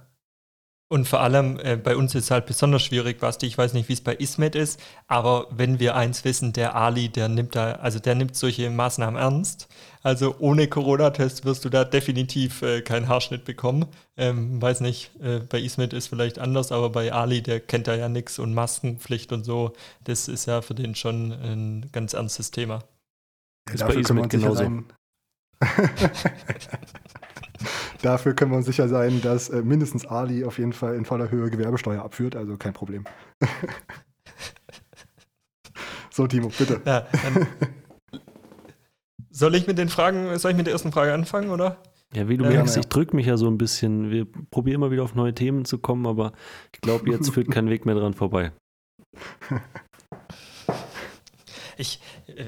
Und vor allem äh, bei uns ist es halt besonders schwierig, Basti. Ich weiß nicht, wie es bei Ismet ist, aber wenn wir eins wissen, der Ali, der nimmt da, also der nimmt solche Maßnahmen ernst. Also ohne Corona-Test wirst du da definitiv äh, keinen Haarschnitt bekommen. Ähm, weiß nicht, äh, bei Ismet ist vielleicht anders, aber bei Ali, der kennt da ja nichts und Maskenpflicht und so, das ist ja für den schon ein ganz ernstes Thema. Ja, ist bei Ismet genauso. Dafür können wir uns sicher sein, dass äh, mindestens Ali auf jeden Fall in voller Höhe Gewerbesteuer abführt, also kein Problem. so, Timo, bitte. Ja, soll ich mit den Fragen, soll ich mit der ersten Frage anfangen, oder? Ja, wie du ja, merkst, ja. ich drücke mich ja so ein bisschen. Wir probieren immer wieder auf neue Themen zu kommen, aber ich glaube, jetzt führt kein Weg mehr dran vorbei. Ich,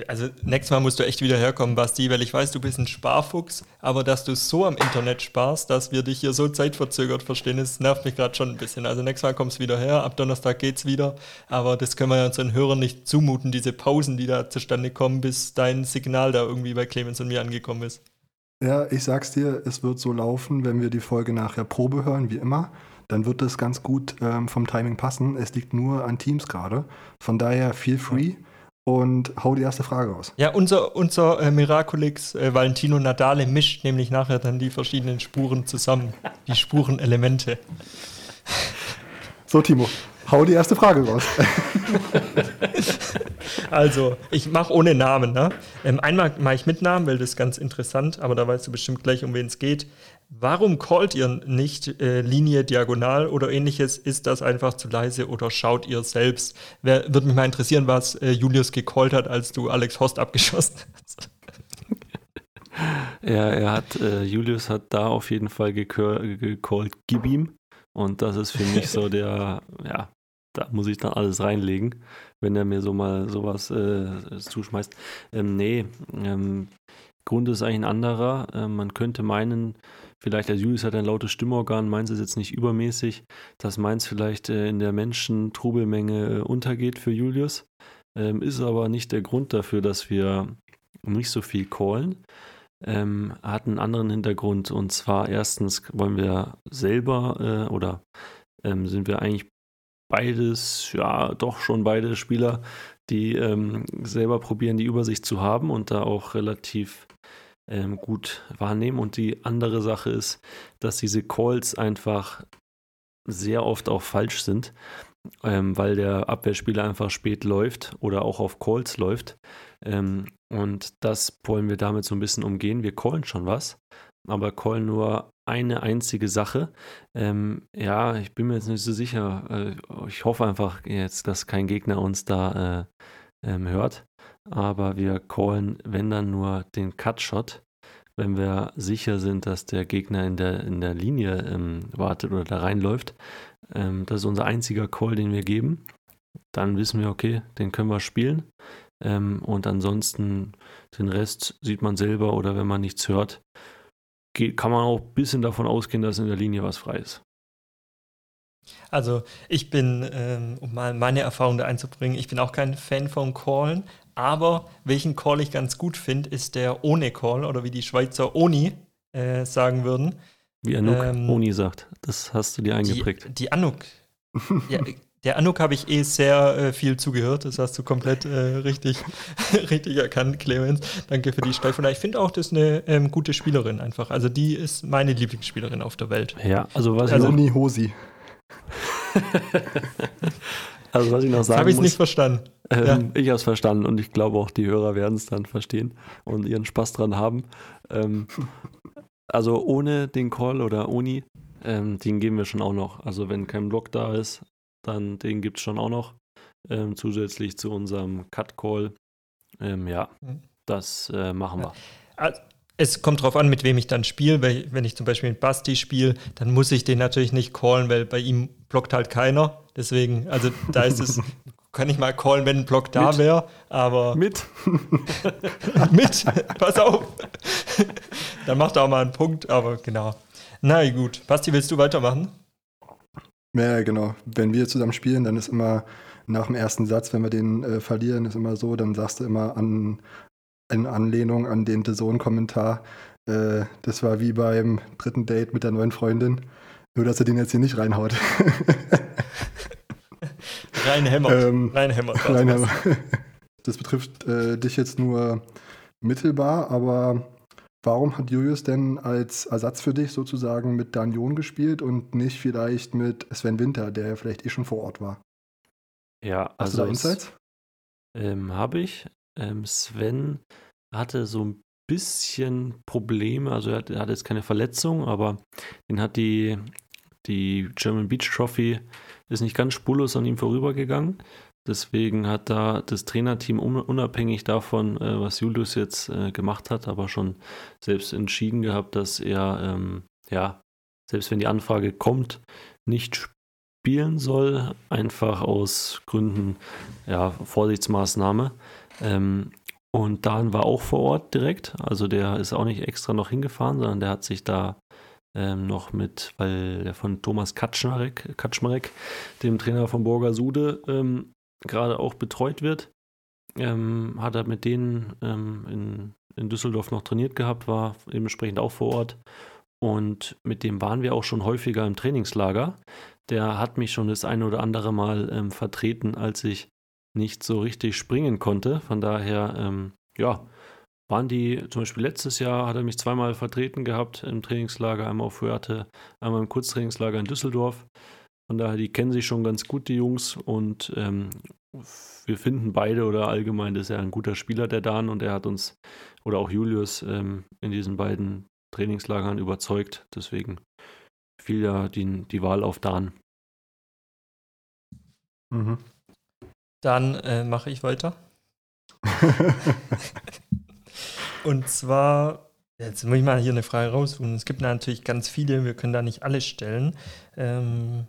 also nächstes Mal musst du echt wieder herkommen, Basti, weil ich weiß, du bist ein Sparfuchs, aber dass du so am Internet sparst, dass wir dich hier so zeitverzögert verstehen, das nervt mich gerade schon ein bisschen. Also nächstes Mal kommst du wieder her, ab Donnerstag geht's wieder, aber das können wir ja unseren Hörern nicht zumuten, diese Pausen, die da zustande kommen, bis dein Signal da irgendwie bei Clemens und mir angekommen ist. Ja, ich sag's dir, es wird so laufen, wenn wir die Folge nachher Probe hören, wie immer dann wird das ganz gut ähm, vom Timing passen. Es liegt nur an Teams gerade. Von daher feel free und hau die erste Frage raus. Ja, unser, unser äh, Miraculix äh, Valentino Nadale mischt nämlich nachher dann die verschiedenen Spuren zusammen, die Spurenelemente. So, Timo, hau die erste Frage raus. also, ich mache ohne Namen. Ne? Ähm, einmal mache ich mit Namen, weil das ist ganz interessant, aber da weißt du bestimmt gleich, um wen es geht. Warum callt ihr nicht äh, Linie diagonal oder ähnliches? Ist das einfach zu leise oder schaut ihr selbst? Wer, würde mich mal interessieren, was äh, Julius gecallt hat, als du Alex Horst abgeschossen hast. Ja, er hat, äh, Julius hat da auf jeden Fall gecallt, gib ihm. Und das ist für mich so der, ja, da muss ich dann alles reinlegen, wenn er mir so mal sowas äh, zuschmeißt. Ähm, nee, ähm, Grund ist eigentlich ein anderer. Ähm, man könnte meinen, Vielleicht, der Julius hat ein lautes Stimmorgan, meins ist jetzt nicht übermäßig, dass meins vielleicht äh, in der Menschen-Trubelmenge äh, untergeht für Julius. Ähm, ist aber nicht der Grund dafür, dass wir nicht so viel callen. Ähm, hat einen anderen Hintergrund und zwar erstens wollen wir selber äh, oder ähm, sind wir eigentlich beides, ja, doch schon beide Spieler, die ähm, selber probieren, die Übersicht zu haben und da auch relativ ähm, gut wahrnehmen. Und die andere Sache ist, dass diese Calls einfach sehr oft auch falsch sind, ähm, weil der Abwehrspieler einfach spät läuft oder auch auf Calls läuft. Ähm, und das wollen wir damit so ein bisschen umgehen. Wir callen schon was, aber callen nur eine einzige Sache. Ähm, ja, ich bin mir jetzt nicht so sicher. Äh, ich hoffe einfach jetzt, dass kein Gegner uns da äh, ähm, hört aber wir callen, wenn dann nur den Cut-Shot, wenn wir sicher sind, dass der Gegner in der, in der Linie ähm, wartet oder da reinläuft. Ähm, das ist unser einziger Call, den wir geben. Dann wissen wir, okay, den können wir spielen. Ähm, und ansonsten den Rest sieht man selber oder wenn man nichts hört, geht, kann man auch ein bisschen davon ausgehen, dass in der Linie was frei ist. Also ich bin, ähm, um mal meine Erfahrung da einzubringen, ich bin auch kein Fan von Callen, aber welchen Call ich ganz gut finde, ist der ohne Call oder wie die Schweizer Oni äh, sagen würden. Wie Anuk ähm, Oni sagt. Das hast du dir eingeprägt. Die, die Anuk. ja, der Anuk habe ich eh sehr äh, viel zugehört. Das hast du komplett äh, richtig, richtig erkannt, Clemens. Danke für die Steifung. Ich finde auch, das ist eine ähm, gute Spielerin einfach. Also die ist meine Lieblingsspielerin auf der Welt. Ja, also was also, Oni Hosi. also was ich noch sagen Habe ich es nicht verstanden. Ähm, ja. Ich habe es verstanden und ich glaube auch die Hörer werden es dann verstehen und ihren Spaß dran haben. Ähm, also ohne den Call oder Uni, ähm, den geben wir schon auch noch. Also wenn kein Block da ist, dann den gibt es schon auch noch. Ähm, zusätzlich zu unserem Cut-Call. Ähm, ja, mhm. das äh, machen wir. Also, es kommt darauf an, mit wem ich dann spiele. Wenn ich zum Beispiel mit Basti spiele, dann muss ich den natürlich nicht callen, weil bei ihm blockt halt keiner. Deswegen, also da ist es, kann ich mal callen, wenn ein Block da wäre, aber. Mit. mit, pass auf. dann macht er auch mal einen Punkt, aber genau. Na gut. Basti, willst du weitermachen? Ja, genau. Wenn wir zusammen spielen, dann ist immer nach dem ersten Satz, wenn wir den äh, verlieren, ist immer so, dann sagst du immer an, in Anlehnung an den The-Zone-Kommentar. Äh, das war wie beim dritten Date mit der neuen Freundin. Nur, dass er den jetzt hier nicht reinhaut. Reinhämmert. Ähm, reinhämmert. Reinhämmert. Das betrifft äh, dich jetzt nur mittelbar, aber warum hat Julius denn als Ersatz für dich sozusagen mit Danion gespielt und nicht vielleicht mit Sven Winter, der ja vielleicht eh schon vor Ort war? Ja, Hast also du da Insights? Ähm, Habe ich. Ähm, Sven hatte so ein bisschen Probleme, also er hat, er hat, jetzt keine Verletzung, aber den hat die, die German Beach Trophy ist nicht ganz spurlos an ihm vorübergegangen. Deswegen hat da das Trainerteam unabhängig davon, äh, was Julius jetzt äh, gemacht hat, aber schon selbst entschieden gehabt, dass er, ähm, ja, selbst wenn die Anfrage kommt, nicht spielen soll, einfach aus Gründen, ja, Vorsichtsmaßnahme. Ähm, und Dan war auch vor Ort direkt, also der ist auch nicht extra noch hingefahren, sondern der hat sich da ähm, noch mit, weil der von Thomas Kaczmarek, Kaczmarek dem Trainer von Borger Sude, ähm, gerade auch betreut wird. Ähm, hat er mit denen ähm, in, in Düsseldorf noch trainiert gehabt, war dementsprechend auch vor Ort. Und mit dem waren wir auch schon häufiger im Trainingslager. Der hat mich schon das eine oder andere Mal ähm, vertreten, als ich nicht so richtig springen konnte. Von daher, ähm, ja, waren die, zum Beispiel letztes Jahr hat er mich zweimal vertreten gehabt im Trainingslager, einmal auf Fuerte, einmal im Kurztrainingslager in Düsseldorf. Von daher, die kennen sich schon ganz gut, die Jungs. Und ähm, wir finden beide oder allgemein, dass er ein guter Spieler, der Dan. Und er hat uns, oder auch Julius, ähm, in diesen beiden Trainingslagern überzeugt. Deswegen fiel ja die, die Wahl auf Dan. Mhm. Dann äh, mache ich weiter. Und zwar Jetzt muss ich mal hier eine Frage raussuchen. Es gibt natürlich ganz viele, wir können da nicht alle stellen. Ähm,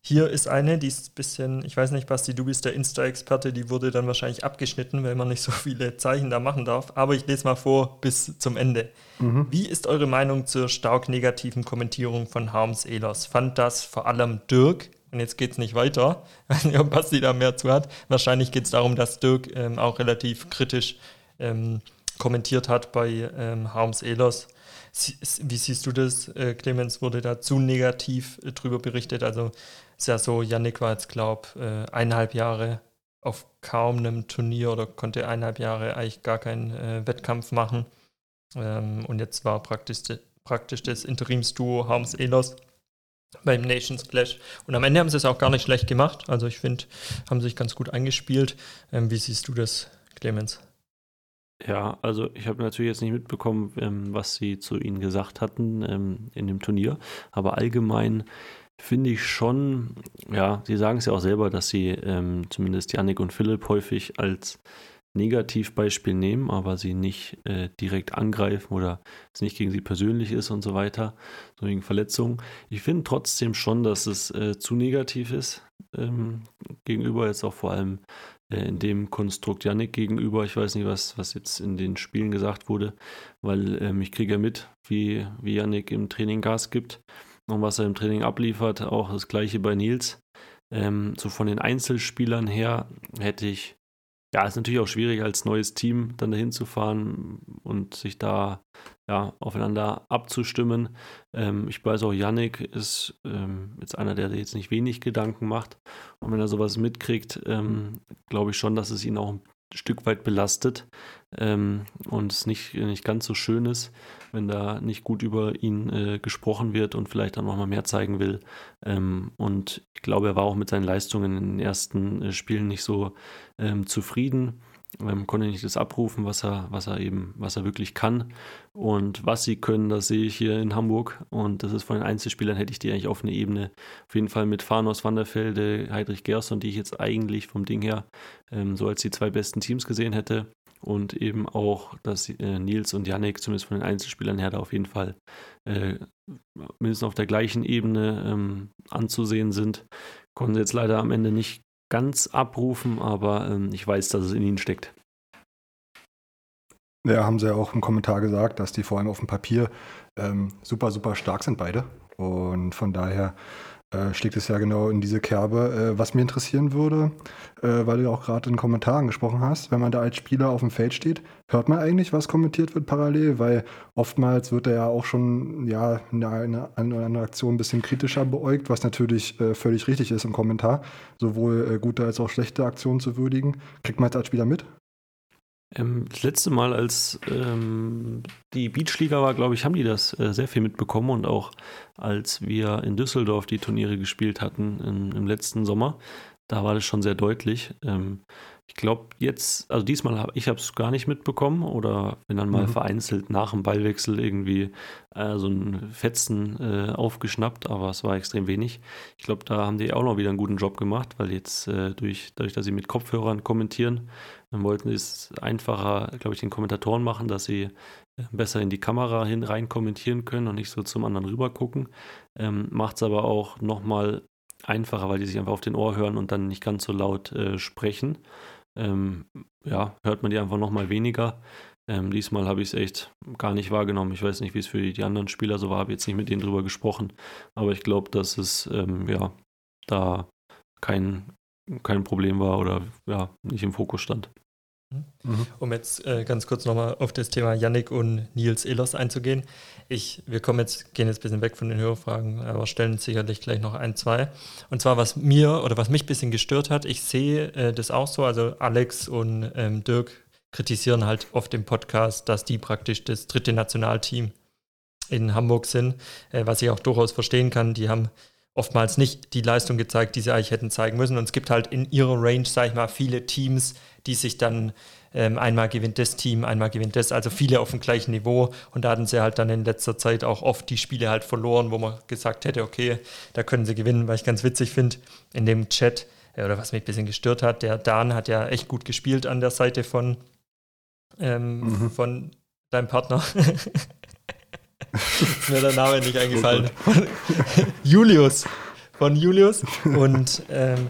hier ist eine, die ist ein bisschen, ich weiß nicht, Basti, du bist der Insta-Experte, die wurde dann wahrscheinlich abgeschnitten, weil man nicht so viele Zeichen da machen darf. Aber ich lese mal vor bis zum Ende. Mhm. Wie ist eure Meinung zur stark negativen Kommentierung von Harms Ehlers? Fand das vor allem Dirk, und jetzt geht es nicht weiter, ich weiß ob Basti da mehr zu hat. Wahrscheinlich geht es darum, dass Dirk ähm, auch relativ kritisch ähm, kommentiert hat bei ähm, Harms Ehlers wie siehst du das, äh, Clemens? Wurde da zu negativ äh, drüber berichtet? Also ist ja so, Yannick war jetzt, glaube ich, äh, eineinhalb Jahre auf kaum einem Turnier oder konnte eineinhalb Jahre eigentlich gar keinen Wettkampf machen. Ähm, und jetzt war praktisch, praktisch das Interimsduo Harms Ehlers beim Nations Clash. Und am Ende haben sie es auch gar nicht schlecht gemacht. Also ich finde, haben sich ganz gut eingespielt. Ähm, wie siehst du das, Clemens? Ja, also ich habe natürlich jetzt nicht mitbekommen, ähm, was sie zu ihnen gesagt hatten ähm, in dem Turnier, aber allgemein finde ich schon, ja, sie sagen es ja auch selber, dass sie ähm, zumindest Yannick und Philipp häufig als Negativbeispiel nehmen, aber sie nicht äh, direkt angreifen oder es nicht gegen sie persönlich ist und so weiter, so wegen Verletzungen. Ich finde trotzdem schon, dass es äh, zu negativ ist ähm, gegenüber jetzt auch vor allem äh, in dem Konstrukt Yannick gegenüber. Ich weiß nicht, was, was jetzt in den Spielen gesagt wurde, weil ähm, ich kriege ja mit, wie, wie Yannick im Training Gas gibt und was er im Training abliefert. Auch das gleiche bei Nils. Ähm, so von den Einzelspielern her hätte ich ja, ist natürlich auch schwierig als neues Team dann dahin zu fahren und sich da ja, aufeinander abzustimmen. Ähm, ich weiß auch, Yannick ist ähm, jetzt einer, der jetzt nicht wenig Gedanken macht. Und wenn er sowas mitkriegt, ähm, glaube ich schon, dass es ihn auch ein Stück weit belastet ähm, und es nicht, nicht ganz so schön ist, wenn da nicht gut über ihn äh, gesprochen wird und vielleicht dann nochmal mehr zeigen will. Ähm, und ich glaube, er war auch mit seinen Leistungen in den ersten äh, Spielen nicht so ähm, zufrieden. Ähm, konnte nicht das abrufen, was er, was er eben, was er wirklich kann. Und was sie können, das sehe ich hier in Hamburg. Und das ist von den Einzelspielern, hätte ich die eigentlich auf eine Ebene, auf jeden Fall mit Fanos Wanderfelde, Heidrich Gerson, die ich jetzt eigentlich vom Ding her ähm, so als die zwei besten Teams gesehen hätte und eben auch, dass äh, Nils und Yannick, zumindest von den Einzelspielern her, da auf jeden Fall äh, mindestens auf der gleichen Ebene ähm, anzusehen sind. Konnten sie jetzt leider am Ende nicht ganz abrufen, aber ähm, ich weiß, dass es in ihnen steckt. Ja, haben sie ja auch im Kommentar gesagt, dass die vor allem auf dem Papier ähm, super, super stark sind, beide. Und von daher äh, schlägt es ja genau in diese Kerbe. Äh, was mir interessieren würde, äh, weil du auch gerade in Kommentaren gesprochen hast, wenn man da als Spieler auf dem Feld steht, hört man eigentlich, was kommentiert wird parallel? Weil oftmals wird er ja auch schon ja, in einer, einer Aktion ein bisschen kritischer beäugt, was natürlich äh, völlig richtig ist im Kommentar, sowohl äh, gute als auch schlechte Aktionen zu würdigen. Kriegt man das als Spieler mit? Ähm, das letzte Mal, als ähm, die Beachliga war, glaube ich, haben die das äh, sehr viel mitbekommen und auch als wir in Düsseldorf die Turniere gespielt hatten in, im letzten Sommer, da war das schon sehr deutlich. Ähm, ich glaube, jetzt, also diesmal habe ich es gar nicht mitbekommen oder wenn dann mal mhm. vereinzelt nach dem Ballwechsel irgendwie äh, so ein Fetzen äh, aufgeschnappt, aber es war extrem wenig. Ich glaube, da haben die auch noch wieder einen guten Job gemacht, weil jetzt äh, durch, dadurch, dass sie mit Kopfhörern kommentieren, dann wollten sie es einfacher, glaube ich, den Kommentatoren machen, dass sie äh, besser in die Kamera hin rein kommentieren können und nicht so zum anderen rüber gucken. Ähm, Macht es aber auch nochmal einfacher, weil die sich einfach auf den Ohr hören und dann nicht ganz so laut äh, sprechen. Ähm, ja, hört man die einfach nochmal weniger. Ähm, diesmal habe ich es echt gar nicht wahrgenommen. Ich weiß nicht, wie es für die anderen Spieler so war, habe jetzt nicht mit denen drüber gesprochen. Aber ich glaube, dass es ähm, ja da kein, kein Problem war oder ja nicht im Fokus stand. Mhm. Um jetzt äh, ganz kurz nochmal auf das Thema Yannick und Nils Ehlers einzugehen. Ich, wir kommen jetzt, gehen jetzt ein bisschen weg von den Hörfragen, aber stellen sicherlich gleich noch ein, zwei. Und zwar, was mir oder was mich ein bisschen gestört hat, ich sehe äh, das auch so, also Alex und ähm, Dirk kritisieren halt oft im Podcast, dass die praktisch das dritte Nationalteam in Hamburg sind, äh, was ich auch durchaus verstehen kann. Die haben oftmals nicht die Leistung gezeigt, die sie eigentlich hätten zeigen müssen. Und es gibt halt in ihrer Range, sage ich mal, viele Teams, die sich dann ähm, einmal gewinnt das Team, einmal gewinnt das, also viele auf dem gleichen Niveau. Und da hatten sie halt dann in letzter Zeit auch oft die Spiele halt verloren, wo man gesagt hätte, okay, da können sie gewinnen, weil ich ganz witzig finde, in dem Chat, äh, oder was mich ein bisschen gestört hat, der Dan hat ja echt gut gespielt an der Seite von, ähm, mhm. von deinem Partner. ist mir der Name nicht eingefallen. Julius. Von Julius. Und ähm,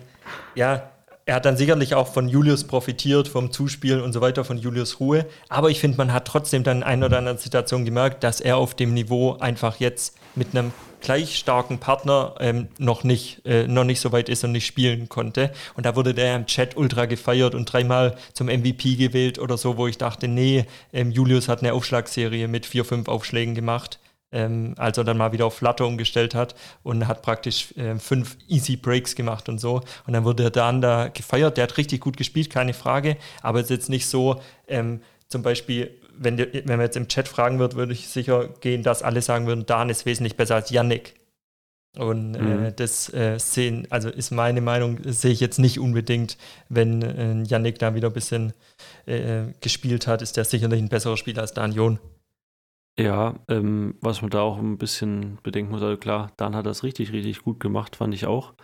ja, er hat dann sicherlich auch von Julius profitiert, vom Zuspielen und so weiter, von Julius Ruhe. Aber ich finde, man hat trotzdem dann in einer oder anderen Situation gemerkt, dass er auf dem Niveau einfach jetzt mit einem gleich starken Partner ähm, noch, nicht, äh, noch nicht so weit ist und nicht spielen konnte. Und da wurde der im Chat ultra gefeiert und dreimal zum MVP gewählt oder so, wo ich dachte, nee, ähm, Julius hat eine Aufschlagserie mit vier, fünf Aufschlägen gemacht ähm, als er dann mal wieder auf Flutter umgestellt hat und hat praktisch äh, fünf Easy Breaks gemacht und so. Und dann wurde er dann da gefeiert. Der hat richtig gut gespielt, keine Frage. Aber es ist jetzt nicht so, ähm, zum Beispiel, wenn, die, wenn man jetzt im Chat fragen wird, würde ich sicher gehen, dass alle sagen würden, Dan ist wesentlich besser als Yannick. Und äh, mhm. äh, das äh, sehen, also ist meine Meinung, sehe ich jetzt nicht unbedingt, wenn äh, Yannick da wieder ein bisschen äh, gespielt hat, ist der sicherlich ein besserer Spieler als Dan John. Ja, ähm, was man da auch ein bisschen bedenken muss, also klar, Dan hat das richtig, richtig gut gemacht, fand ich auch.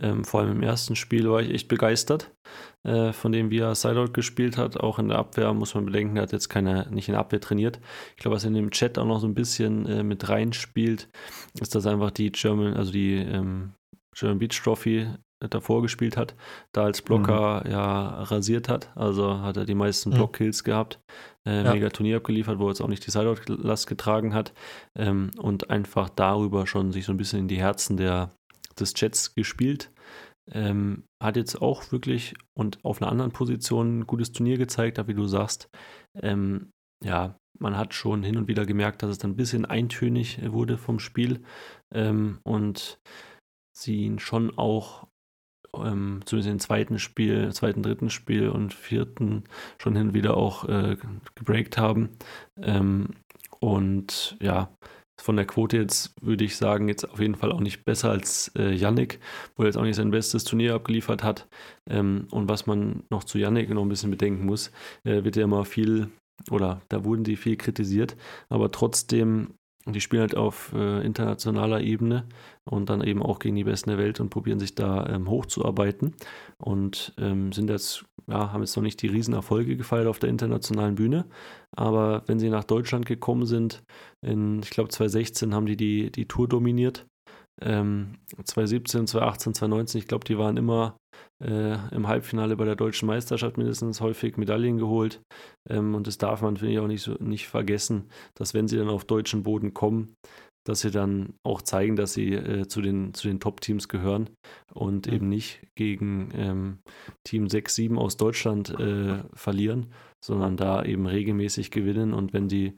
Ähm, vor allem im ersten Spiel war ich echt begeistert äh, von dem, wie er Sideout gespielt hat. Auch in der Abwehr muss man bedenken, er hat jetzt keine, nicht in der Abwehr trainiert. Ich glaube, was in dem Chat auch noch so ein bisschen äh, mit reinspielt, ist, dass einfach die German, also die ähm, German Beach Trophy davor gespielt hat, da als Blocker mhm. ja rasiert hat. Also hat er die meisten mhm. Blockkills gehabt, äh, ja. mega Turnier abgeliefert, wo er jetzt auch nicht die Sideout-Last getragen hat ähm, und einfach darüber schon sich so ein bisschen in die Herzen der, des Chats gespielt. Ähm, hat jetzt auch wirklich und auf einer anderen Position ein gutes Turnier gezeigt, aber wie du sagst, ähm, ja, man hat schon hin und wieder gemerkt, dass es dann ein bisschen eintönig wurde vom Spiel ähm, und sie ihn schon auch ähm, zumindest im zweiten Spiel, zweiten, dritten Spiel und vierten schon hin und wieder auch äh, gebreakt haben. Ähm, und ja, von der Quote jetzt würde ich sagen, jetzt auf jeden Fall auch nicht besser als äh, Yannick, wo er jetzt auch nicht sein bestes Turnier abgeliefert hat. Ähm, und was man noch zu Yannick noch ein bisschen bedenken muss, äh, wird ja immer viel, oder da wurden die viel kritisiert, aber trotzdem die spielen halt auf äh, internationaler Ebene und dann eben auch gegen die Besten der Welt und probieren sich da ähm, hochzuarbeiten und ähm, sind jetzt, ja, haben jetzt noch nicht die Riesenerfolge gefeiert auf der internationalen Bühne. Aber wenn sie nach Deutschland gekommen sind, in, ich glaube 2016 haben die, die die Tour dominiert. Ähm, 2017, 2018, 2019, ich glaube, die waren immer äh, im Halbfinale bei der deutschen Meisterschaft mindestens häufig Medaillen geholt. Ähm, und das darf man, finde ich, auch nicht, so, nicht vergessen, dass wenn sie dann auf deutschen Boden kommen, dass sie dann auch zeigen, dass sie äh, zu den, zu den Top-Teams gehören und mhm. eben nicht gegen ähm, Team 6, 7 aus Deutschland äh, verlieren, sondern da eben regelmäßig gewinnen. Und wenn die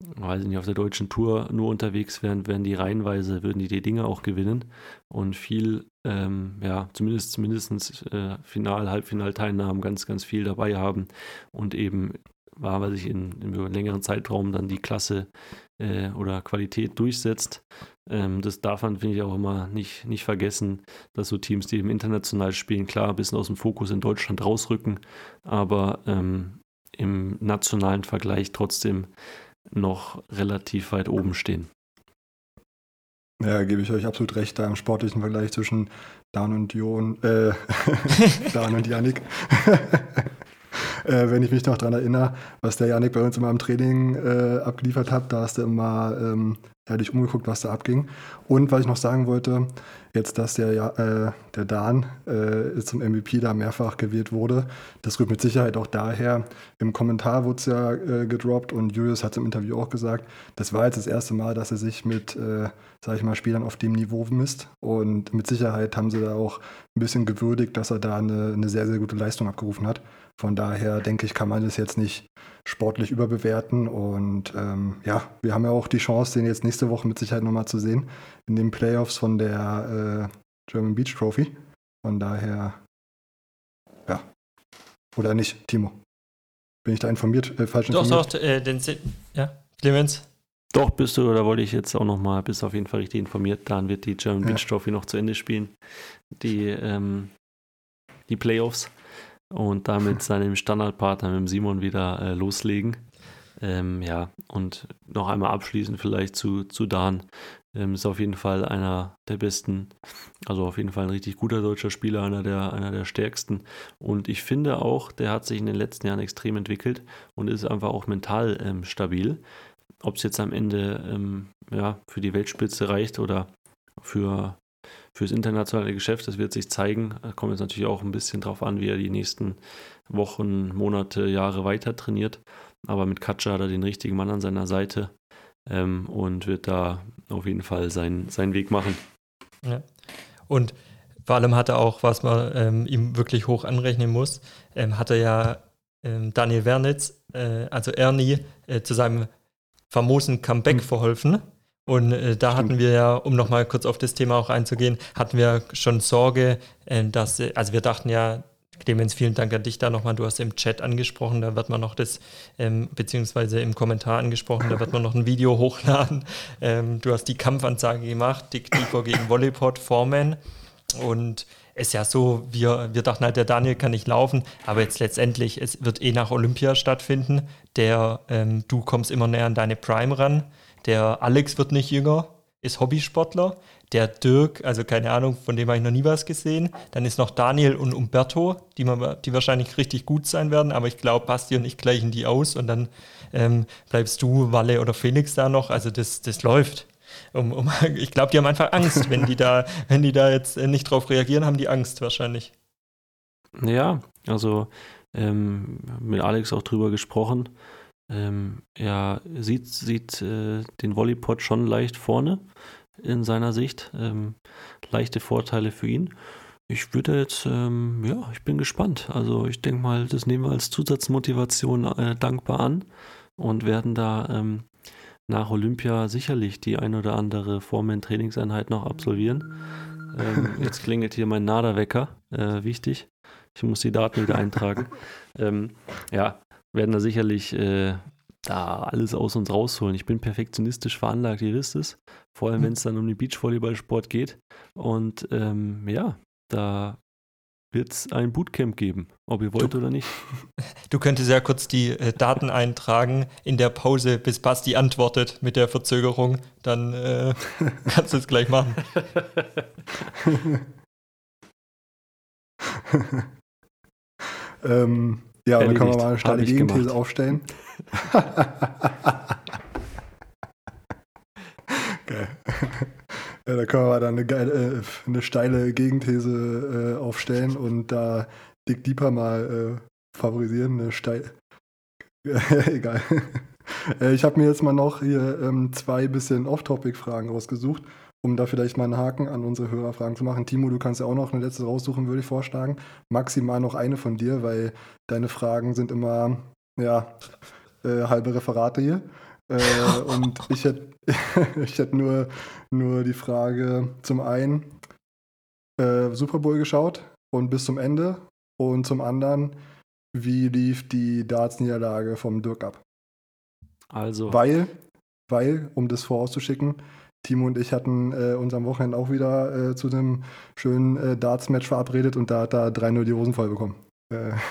weiß ich nicht, auf der deutschen Tour nur unterwegs wären, wären die reihenweise, würden die die Dinge auch gewinnen und viel, ähm, ja, zumindest mindestens äh, Final-, Halbfinalteilnahmen ganz, ganz viel dabei haben und eben wahrscheinlich in, in einem längeren Zeitraum dann die Klasse äh, oder Qualität durchsetzt. Ähm, das darf man, finde ich, auch immer nicht, nicht vergessen, dass so Teams, die im international spielen, klar ein bisschen aus dem Fokus in Deutschland rausrücken, aber ähm, im nationalen Vergleich trotzdem noch relativ weit oben stehen. Ja, gebe ich euch absolut recht, da im sportlichen Vergleich zwischen Dan und Jon, äh, Dan und Yannick. Äh, wenn ich mich noch daran erinnere, was der Janik bei uns immer im Training äh, abgeliefert hat, da hast du immer ähm, ehrlich umgeguckt, was da abging. Und was ich noch sagen wollte, jetzt, dass der, äh, der Dan äh, zum MVP da mehrfach gewählt wurde, das rührt mit Sicherheit auch daher. Im Kommentar wurde es ja äh, gedroppt und Julius hat es im Interview auch gesagt, das war jetzt das erste Mal, dass er sich mit, äh, sag ich mal, Spielern auf dem Niveau misst. Und mit Sicherheit haben sie da auch ein bisschen gewürdigt, dass er da eine, eine sehr, sehr gute Leistung abgerufen hat. Von daher denke ich, kann man das jetzt nicht sportlich überbewerten. Und ähm, ja, wir haben ja auch die Chance, den jetzt nächste Woche mit Sicherheit nochmal zu sehen in den Playoffs von der äh, German Beach Trophy. Von daher, ja. Oder nicht, Timo? Bin ich da informiert? Äh, falsch doch, informiert? Doch, äh, den, ja, Clemens. Doch, bist du, oder wollte ich jetzt auch nochmal, bist auf jeden Fall richtig informiert. Dann wird die German ja. Beach Trophy noch zu Ende spielen. Die, ähm, die Playoffs und damit seinem Standardpartner mit Simon wieder äh, loslegen. Ähm, ja, und noch einmal abschließend vielleicht zu, zu Dan. Ähm, ist auf jeden Fall einer der besten, also auf jeden Fall ein richtig guter deutscher Spieler, einer der, einer der stärksten. Und ich finde auch, der hat sich in den letzten Jahren extrem entwickelt und ist einfach auch mental ähm, stabil. Ob es jetzt am Ende ähm, ja, für die Weltspitze reicht oder für fürs internationale Geschäft. Das wird sich zeigen. Da kommt jetzt natürlich auch ein bisschen drauf an, wie er die nächsten Wochen, Monate, Jahre weiter trainiert. Aber mit Katscha hat er den richtigen Mann an seiner Seite ähm, und wird da auf jeden Fall sein, seinen Weg machen. Ja. Und vor allem hat er auch, was man ähm, ihm wirklich hoch anrechnen muss, ähm, hat er ja ähm, Daniel Wernitz, äh, also Ernie, äh, zu seinem famosen Comeback mhm. verholfen. Und äh, da hatten wir ja, um nochmal kurz auf das Thema auch einzugehen, hatten wir schon Sorge, äh, dass, äh, also wir dachten ja, Clemens, vielen Dank an dich da nochmal. Du hast im Chat angesprochen, da wird man noch das, ähm, beziehungsweise im Kommentar angesprochen, da wird man noch ein Video hochladen. Ähm, du hast die Kampfansage gemacht, Dick Dieper gegen Volleybot, Foreman. Und es ist ja so, wir, wir dachten halt, der Daniel kann nicht laufen, aber jetzt letztendlich, es wird eh nach Olympia stattfinden. Der, ähm, du kommst immer näher an deine Prime ran. Der Alex wird nicht jünger, ist Hobbysportler. Der Dirk, also keine Ahnung, von dem habe ich noch nie was gesehen. Dann ist noch Daniel und Umberto, die, man, die wahrscheinlich richtig gut sein werden, aber ich glaube, Basti und ich gleichen die aus und dann ähm, bleibst du, Walle oder Felix da noch. Also das, das läuft. Um, um, ich glaube, die haben einfach Angst, wenn die da, wenn die da jetzt nicht drauf reagieren, haben die Angst wahrscheinlich. Ja, also ähm, mit Alex auch drüber gesprochen. Ähm, er sieht, sieht äh, den Volleypod schon leicht vorne in seiner Sicht. Ähm, leichte Vorteile für ihn. Ich würde jetzt, ähm, ja, ich bin gespannt. Also ich denke mal, das nehmen wir als Zusatzmotivation äh, dankbar an und werden da ähm, nach Olympia sicherlich die ein oder andere Formen-Trainingseinheit noch absolvieren. Ähm, jetzt klingelt hier mein NADA-Wecker, äh, wichtig. Ich muss die Daten wieder eintragen. Ähm, ja, werden da sicherlich äh, da alles aus uns rausholen. Ich bin perfektionistisch veranlagt, ihr wisst es. Vor allem, mhm. wenn es dann um den Beachvolleyballsport geht. Und ähm, ja, da wird es ein Bootcamp geben, ob ihr wollt du, oder nicht. Du könntest ja kurz die äh, Daten eintragen in der Pause, bis Basti antwortet mit der Verzögerung. Dann äh, kannst du es gleich machen. ähm, ja, dann kann man mal eine steile Gegenthese gemacht. aufstellen. Geil. Ja, da können wir dann eine, geile, äh, eine steile Gegenthese äh, aufstellen und da Dick Deeper mal äh, favorisieren. Eine steil. Egal. Äh, ich habe mir jetzt mal noch hier ähm, zwei bisschen Off-Topic-Fragen rausgesucht um da vielleicht mal einen Haken an unsere Hörerfragen zu machen. Timo, du kannst ja auch noch eine letzte raussuchen, würde ich vorschlagen. Maximal noch eine von dir, weil deine Fragen sind immer, ja, äh, halbe Referate hier. Äh, und ich hätte ich hätt nur, nur die Frage zum einen äh, Super Bowl geschaut und bis zum Ende. Und zum anderen, wie lief die Darts-Niederlage vom Dirk ab? Also. Weil, weil, um das vorauszuschicken, Timo und ich hatten äh, uns am Wochenende auch wieder äh, zu einem schönen äh, Darts-Match verabredet und da hat er 3-0 die Hosen voll bekommen. Äh.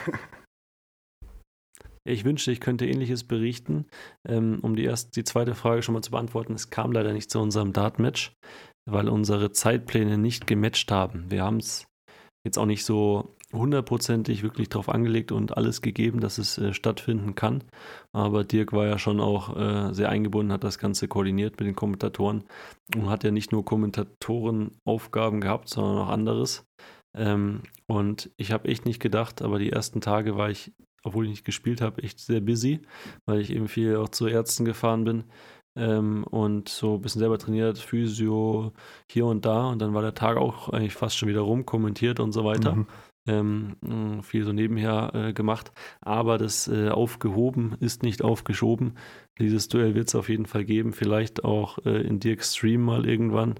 Ich wünschte, ich könnte ähnliches berichten. Ähm, um die, erste, die zweite Frage schon mal zu beantworten, es kam leider nicht zu unserem Dart-Match, weil unsere Zeitpläne nicht gematcht haben. Wir haben es jetzt auch nicht so hundertprozentig wirklich darauf angelegt und alles gegeben, dass es äh, stattfinden kann. Aber Dirk war ja schon auch äh, sehr eingebunden, hat das Ganze koordiniert mit den Kommentatoren und hat ja nicht nur Kommentatorenaufgaben gehabt, sondern auch anderes. Ähm, und ich habe echt nicht gedacht, aber die ersten Tage war ich, obwohl ich nicht gespielt habe, echt sehr busy, weil ich eben viel auch zu Ärzten gefahren bin. Ähm, und so ein bisschen selber trainiert, Physio hier und da. Und dann war der Tag auch eigentlich fast schon wieder rum, kommentiert und so weiter. Mhm ähm, viel so nebenher äh, gemacht. Aber das äh, aufgehoben ist nicht aufgeschoben. Dieses Duell wird es auf jeden Fall geben. Vielleicht auch äh, in Dirks Stream mal irgendwann.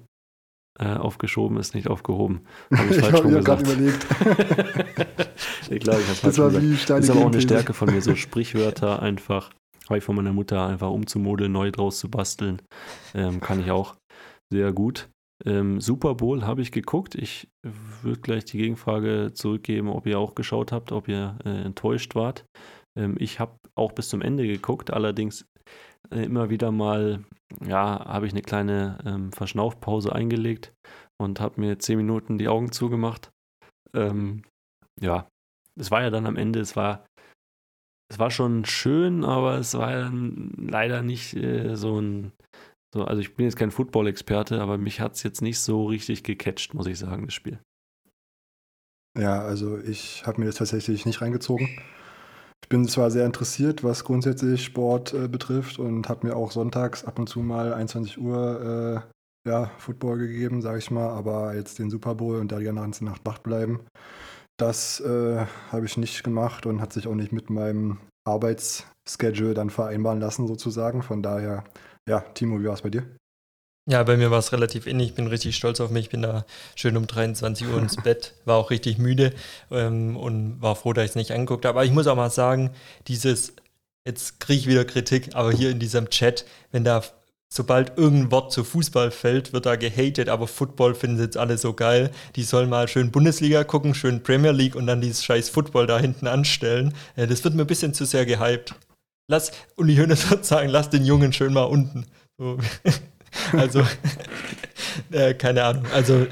Äh, aufgeschoben ist nicht aufgehoben. Habe ich, ich falsch rum gerade überlegt. ich glaube, ich habe falsch war wie Das ist aber auch eine Stärke von mir, so Sprichwörter einfach. Habe ich von meiner Mutter einfach umzumodeln, neu draus zu basteln. Ähm, kann ich auch sehr gut. Ähm, Super Bowl habe ich geguckt. Ich würde gleich die Gegenfrage zurückgeben, ob ihr auch geschaut habt, ob ihr äh, enttäuscht wart. Ähm, ich habe auch bis zum Ende geguckt, allerdings äh, immer wieder mal, ja, habe ich eine kleine ähm, Verschnaufpause eingelegt und habe mir zehn Minuten die Augen zugemacht. Ähm, ja, es war ja dann am Ende, es war es war schon schön, aber es war dann leider nicht äh, so ein so, also ich bin jetzt kein Football-Experte, aber mich hat es jetzt nicht so richtig gecatcht, muss ich sagen, das Spiel. Ja, also ich habe mir das tatsächlich nicht reingezogen. Ich bin zwar sehr interessiert, was grundsätzlich Sport äh, betrifft und habe mir auch sonntags ab und zu mal 21 Uhr äh, ja, Football gegeben, sage ich mal, aber jetzt den Super Bowl und da die ganze Nacht wach bleiben, das äh, habe ich nicht gemacht und hat sich auch nicht mit meinem Arbeitsschedule dann vereinbaren lassen sozusagen. Von daher ja, Timo, wie war es bei dir? Ja, bei mir war es relativ ähnlich. Ich bin richtig stolz auf mich. Ich bin da schön um 23 Uhr ins Bett, war auch richtig müde ähm, und war froh, dass ich es nicht angeguckt habe. Aber ich muss auch mal sagen, dieses, jetzt kriege ich wieder Kritik, aber hier in diesem Chat, wenn da sobald irgendein Wort zu Fußball fällt, wird da gehatet, aber Football finden sie jetzt alle so geil. Die sollen mal schön Bundesliga gucken, schön Premier League und dann dieses scheiß Football da hinten anstellen. Äh, das wird mir ein bisschen zu sehr gehypt lass, Uli Hoeneß wird sagen, lass den Jungen schön mal unten. So. also, äh, keine Ahnung. Also,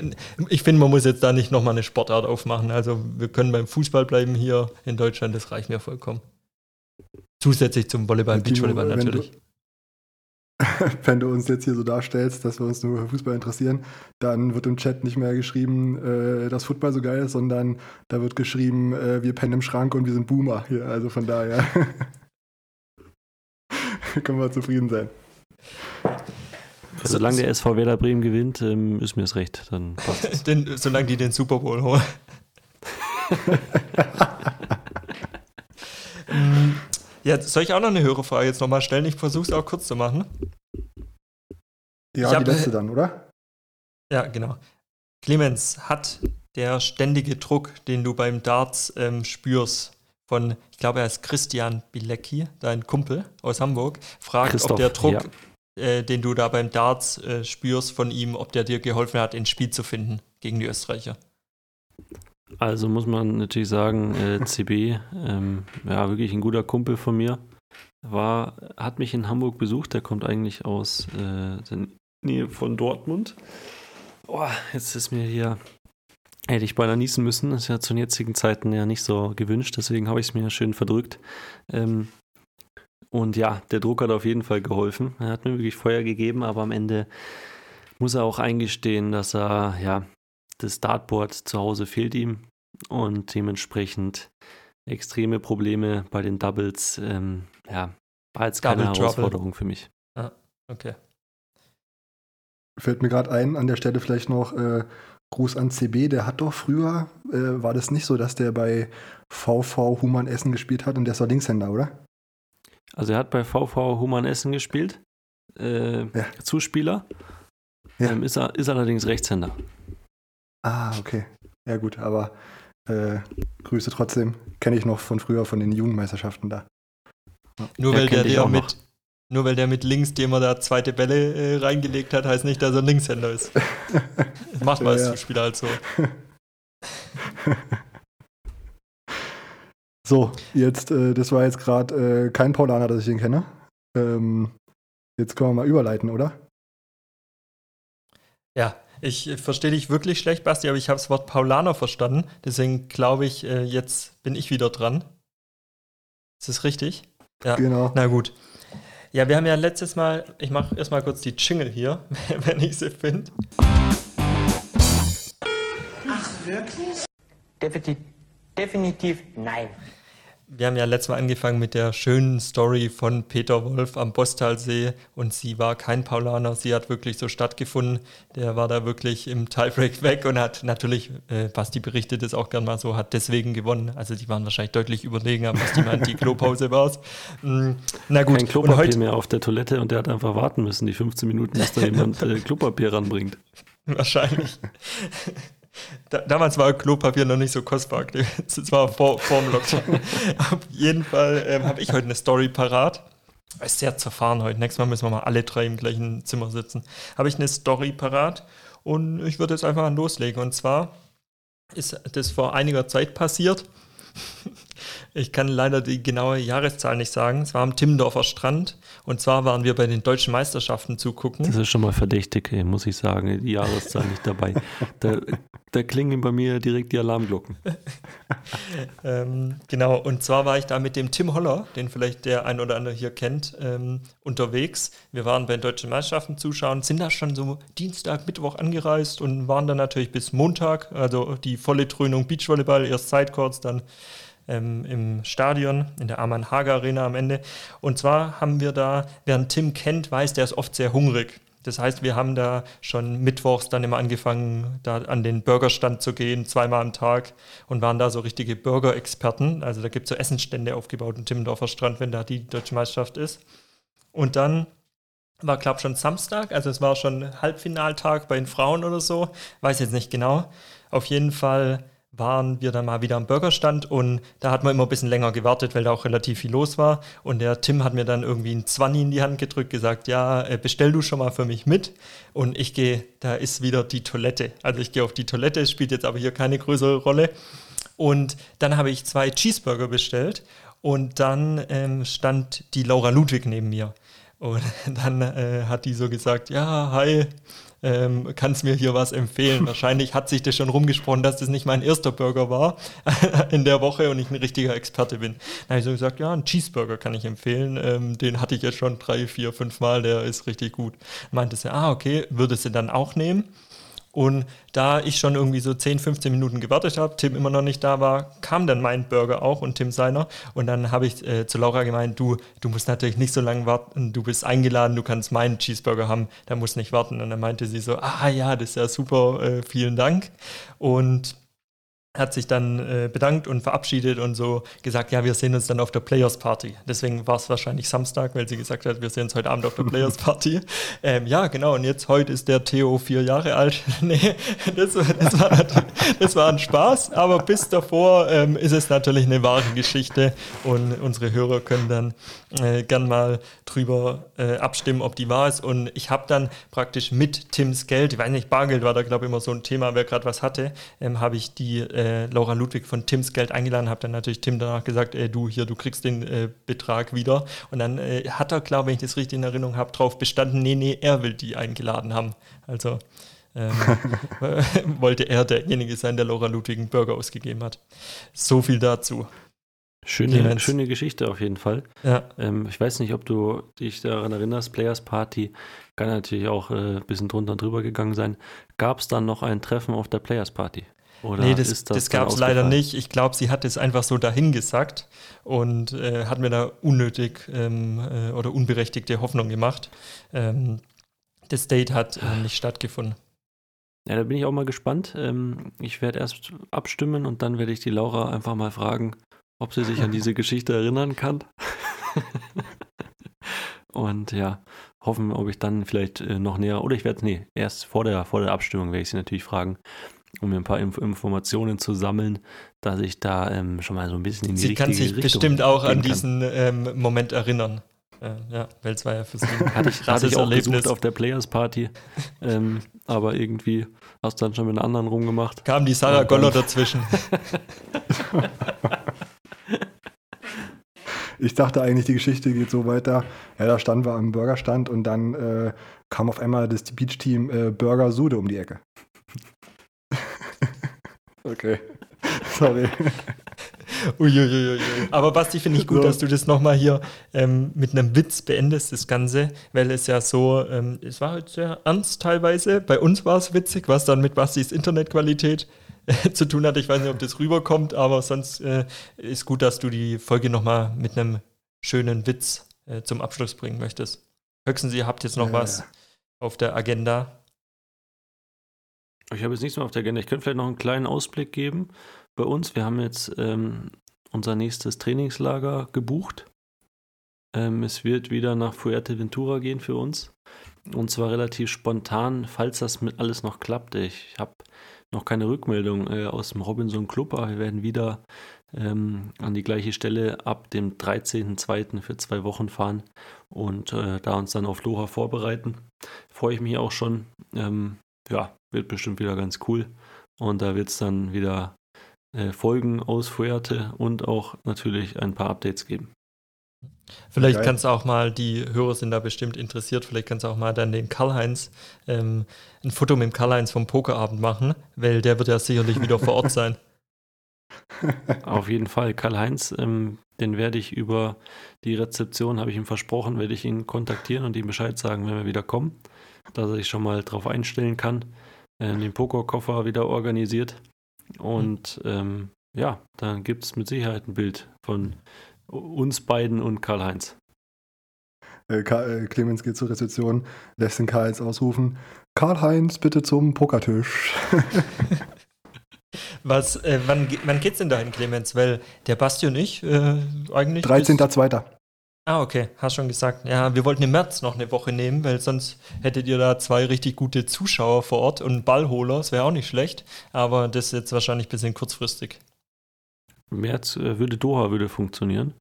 ich finde, man muss jetzt da nicht nochmal eine Sportart aufmachen. Also, wir können beim Fußball bleiben hier in Deutschland, das reicht mir vollkommen. Zusätzlich zum Volleyball, Beachvolleyball natürlich. wenn du uns jetzt hier so darstellst, dass wir uns nur für Fußball interessieren, dann wird im Chat nicht mehr geschrieben, äh, dass Fußball so geil ist, sondern da wird geschrieben, äh, wir pennen im Schrank und wir sind Boomer hier. Also von daher. können wir zufrieden sein. Solange der SV Werder Bremen gewinnt, ähm, ist mir das recht. Dann passt den, solange die den Super Bowl holen. ja, soll ich auch noch eine höhere Frage jetzt nochmal stellen? Ich versuche es auch kurz zu machen. Ja, hab, die letzte dann, oder? Ja, genau. Clemens, hat der ständige Druck, den du beim Darts ähm, spürst, von, ich glaube, er ist Christian Bilecki, dein Kumpel aus Hamburg, fragt, Christoph, ob der Druck, ja. äh, den du da beim Darts äh, spürst von ihm, ob der dir geholfen hat, ins Spiel zu finden gegen die Österreicher. Also muss man natürlich sagen, äh, CB, ähm, ja, wirklich ein guter Kumpel von mir, war, hat mich in Hamburg besucht, der kommt eigentlich aus äh, der Nähe von Dortmund. Oh, jetzt ist mir hier Hätte ich beinahe niesen müssen. Das ist ja zu den jetzigen Zeiten ja nicht so gewünscht, deswegen habe ich es mir schön verdrückt. Ähm, und ja, der Druck hat auf jeden Fall geholfen. Er hat mir wirklich Feuer gegeben, aber am Ende muss er auch eingestehen, dass er, ja, das Dartboard zu Hause fehlt ihm und dementsprechend extreme Probleme bei den Doubles. Ähm, ja, war jetzt keine Double Herausforderung Trouble. für mich. Ah, okay. Fällt mir gerade ein, an der Stelle vielleicht noch, äh, Gruß an CB, der hat doch früher, äh, war das nicht so, dass der bei VV Human Essen gespielt hat und der ist doch Linkshänder, oder? Also er hat bei VV Human Essen gespielt, äh, ja. Zuspieler, ja. Ähm, ist, er, ist allerdings Rechtshänder. Ah, okay. Ja gut, aber äh, Grüße trotzdem, kenne ich noch von früher von den Jugendmeisterschaften da. Nur weil der dir mit, Nur weil der mit links, dem er da zweite Bälle äh, reingelegt hat, heißt nicht, dass er ein Linkshänder ist. Macht man ja, als Zuspieler halt so. So, jetzt, äh, das war jetzt gerade äh, kein Paulaner, dass ich ihn kenne. Ähm, jetzt können wir mal überleiten, oder? Ja, ich verstehe dich wirklich schlecht, Basti, aber ich habe das Wort Paulaner verstanden. Deswegen glaube ich, äh, jetzt bin ich wieder dran. Ist das richtig? Ja. Genau. Na gut. Ja, wir haben ja letztes Mal, ich mache erstmal kurz die Jingle hier, wenn ich sie finde. Ach, wirklich? Definitiv, definitiv nein wir haben ja letztes Mal angefangen mit der schönen Story von Peter Wolf am Bostalsee und sie war kein Paulaner, sie hat wirklich so stattgefunden. Der war da wirklich im Tiebreak weg und hat natürlich, äh, Basti berichtet es auch gern mal so, hat deswegen gewonnen. Also die waren wahrscheinlich deutlich überlegen, aber Basti meint, die Klopause war es. Mm, na gut. Kein Klopapier heute, mehr auf der Toilette und der hat einfach warten müssen, die 15 Minuten, bis da jemand äh, Klopapier ranbringt. Wahrscheinlich. Da, damals war Klopapier noch nicht so kostbar. Das war vor, vor dem Lockdown. Auf jeden Fall ähm, habe ich heute eine Story parat. Ist sehr zerfahren heute. Nächstes Mal müssen wir mal alle drei im gleichen Zimmer sitzen. Habe ich eine Story parat und ich würde jetzt einfach loslegen. Und zwar ist das vor einiger Zeit passiert. Ich kann leider die genaue Jahreszahl nicht sagen. Es war am Timmendorfer Strand. Und zwar waren wir bei den deutschen Meisterschaften zugucken. Das ist schon mal verdächtig, muss ich sagen. Die Jahreszahl nicht dabei. Da, da klingen bei mir direkt die Alarmglocken. ähm, genau, und zwar war ich da mit dem Tim Holler, den vielleicht der ein oder andere hier kennt, ähm, unterwegs. Wir waren bei den deutschen Meisterschaften zuschauen, sind da schon so Dienstag, Mittwoch angereist und waren dann natürlich bis Montag, also die volle Dröhnung Beachvolleyball, erst Sidecourts, dann ähm, im Stadion, in der Aman Hager Arena am Ende. Und zwar haben wir da, wer Tim kennt, weiß, der ist oft sehr hungrig. Das heißt, wir haben da schon mittwochs dann immer angefangen, da an den Burgerstand zu gehen, zweimal am Tag und waren da so richtige Burger-Experten. Also da gibt es so Essensstände aufgebaut im Timmendorfer Strand, wenn da die deutsche Meisterschaft ist. Und dann war, glaube ich, schon Samstag, also es war schon Halbfinaltag bei den Frauen oder so, weiß jetzt nicht genau. Auf jeden Fall waren wir dann mal wieder am Burgerstand und da hat man immer ein bisschen länger gewartet, weil da auch relativ viel los war. Und der Tim hat mir dann irgendwie ein Zwanni in die Hand gedrückt, gesagt, ja, äh, bestell du schon mal für mich mit. Und ich gehe, da ist wieder die Toilette. Also ich gehe auf die Toilette, spielt jetzt aber hier keine größere Rolle. Und dann habe ich zwei Cheeseburger bestellt und dann ähm, stand die Laura Ludwig neben mir. Und dann äh, hat die so gesagt, ja, hi, ähm, kannst mir hier was empfehlen. Wahrscheinlich hat sich das schon rumgesprochen, dass das nicht mein erster Burger war in der Woche und ich ein richtiger Experte bin. Dann habe ich so gesagt, ja, einen Cheeseburger kann ich empfehlen. Ähm, den hatte ich jetzt schon drei, vier, fünf Mal, der ist richtig gut. Meinte sie, ah, okay, würdest du dann auch nehmen? Und da ich schon irgendwie so 10, 15 Minuten gewartet habe, Tim immer noch nicht da war, kam dann mein Burger auch und Tim seiner. Und dann habe ich äh, zu Laura gemeint, du, du musst natürlich nicht so lange warten, du bist eingeladen, du kannst meinen Cheeseburger haben, da musst nicht warten. Und dann meinte sie so, ah ja, das ist ja super, äh, vielen Dank. Und hat sich dann äh, bedankt und verabschiedet und so gesagt, ja, wir sehen uns dann auf der Players Party. Deswegen war es wahrscheinlich Samstag, weil sie gesagt hat, wir sehen uns heute Abend auf der Players Party. ähm, ja, genau, und jetzt heute ist der Theo vier Jahre alt. nee, das, das, war, das war ein Spaß, aber bis davor ähm, ist es natürlich eine wahre Geschichte und unsere Hörer können dann äh, gern mal drüber äh, abstimmen, ob die wahr ist. Und ich habe dann praktisch mit Tims Geld, ich weiß nicht, Bargeld war da glaube ich immer so ein Thema, wer gerade was hatte, ähm, habe ich die äh, Laura Ludwig von Tims Geld eingeladen, habe dann natürlich Tim danach gesagt, ey, du hier, du kriegst den äh, Betrag wieder. Und dann äh, hat er, glaube ich, wenn ich das richtig in Erinnerung habe, drauf bestanden, nee, nee, er will die eingeladen haben. Also ähm, wollte er derjenige sein, der Laura Ludwig einen Burger ausgegeben hat. So viel dazu. Schöne, schöne Geschichte auf jeden Fall. Ja. Ähm, ich weiß nicht, ob du dich daran erinnerst, Players Party kann natürlich auch äh, ein bisschen drunter und drüber gegangen sein. Gab es dann noch ein Treffen auf der Players Party? Oder nee, das, das, das gab es leider nicht. Ich glaube, sie hat es einfach so dahingesagt und äh, hat mir da unnötig ähm, äh, oder unberechtigte Hoffnung gemacht. Ähm, das Date hat äh, nicht stattgefunden. Ja, da bin ich auch mal gespannt. Ähm, ich werde erst abstimmen und dann werde ich die Laura einfach mal fragen, ob sie sich an diese Geschichte erinnern kann. und ja, hoffen, ob ich dann vielleicht äh, noch näher, oder ich werde, nee, erst vor der, vor der Abstimmung werde ich sie natürlich fragen, um mir ein paar Inf Informationen zu sammeln, dass ich da ähm, schon mal so ein bisschen in die Sie kann sich Richtung bestimmt auch an diesen ähm, Moment erinnern. Äh, ja, weil es war ja für sie hatte ich, hatte ich auch Erlebnis. besucht auf der Players Party, ähm, aber irgendwie hast du dann schon mit einer anderen rumgemacht. Kam die Sarah Goller dazwischen. ich dachte eigentlich, die Geschichte geht so weiter. Ja, da standen wir am Burgerstand und dann äh, kam auf einmal das Beach-Team äh, Burger Sude um die Ecke. Okay. Sorry. Uiuiui. Aber Basti, finde ich gut, so. dass du das nochmal hier ähm, mit einem Witz beendest, das Ganze, weil es ja so, ähm, es war halt sehr ernst teilweise. Bei uns war es witzig, was dann mit Bastis Internetqualität äh, zu tun hat. Ich weiß nicht, ob das rüberkommt, aber sonst äh, ist gut, dass du die Folge nochmal mit einem schönen Witz äh, zum Abschluss bringen möchtest. Höchstens, ihr habt jetzt noch ja, was auf der Agenda. Ich habe jetzt nichts mehr auf der Agenda. Ich könnte vielleicht noch einen kleinen Ausblick geben bei uns. Wir haben jetzt ähm, unser nächstes Trainingslager gebucht. Ähm, es wird wieder nach Fuerteventura gehen für uns. Und zwar relativ spontan, falls das mit alles noch klappt. Ich habe noch keine Rückmeldung äh, aus dem Robinson Club, aber wir werden wieder ähm, an die gleiche Stelle ab dem 13.02. für zwei Wochen fahren und äh, da uns dann auf Loha vorbereiten. Freue ich mich auch schon. Ähm, ja, wird bestimmt wieder ganz cool. Und da wird es dann wieder äh, Folgen aus Fuerte und auch natürlich ein paar Updates geben. Vielleicht Geil. kannst du auch mal, die Hörer sind da bestimmt interessiert, vielleicht kannst du auch mal dann den Karl-Heinz ähm, ein Foto mit dem Karl-Heinz vom Pokerabend machen, weil der wird ja sicherlich wieder vor Ort sein. Auf jeden Fall. Karl-Heinz, ähm, den werde ich über die Rezeption, habe ich ihm versprochen, werde ich ihn kontaktieren und ihm Bescheid sagen, wenn wir wieder kommen, dass er sich schon mal darauf einstellen kann. Äh, den Pokerkoffer wieder organisiert und ähm, ja, dann gibt es mit Sicherheit ein Bild von uns beiden und Karl-Heinz. Äh, äh, Clemens geht zur Rezeption, lässt den Karl-Heinz ausrufen. Karl-Heinz, bitte zum Pokertisch. Was, äh, wann, wann geht's denn dahin, Clemens? Weil der Basti und ich äh, eigentlich. 13.02. Ah, okay, hast schon gesagt. Ja, wir wollten im März noch eine Woche nehmen, weil sonst hättet ihr da zwei richtig gute Zuschauer vor Ort und einen Ballholer, das wäre auch nicht schlecht, aber das ist jetzt wahrscheinlich ein bisschen kurzfristig. März äh, würde Doha würde funktionieren.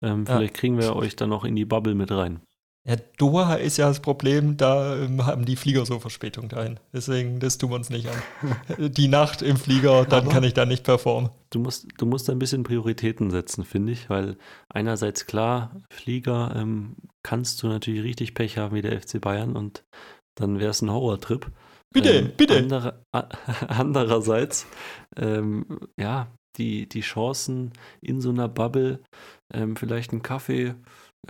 Ähm, vielleicht ja. kriegen wir euch dann noch in die Bubble mit rein. Ja, Doha ist ja das Problem, da ähm, haben die Flieger so Verspätung dahin. Deswegen, das tun wir uns nicht an. die Nacht im Flieger, dann Aber kann ich da nicht performen. Du musst, du musst ein bisschen Prioritäten setzen, finde ich, weil einerseits klar, Flieger ähm, kannst du natürlich richtig Pech haben wie der FC Bayern und dann wäre es ein Horrortrip. Bitte, ähm, bitte. Andere, andererseits, ähm, ja, die, die Chancen in so einer Bubble, ähm, vielleicht einen Kaffee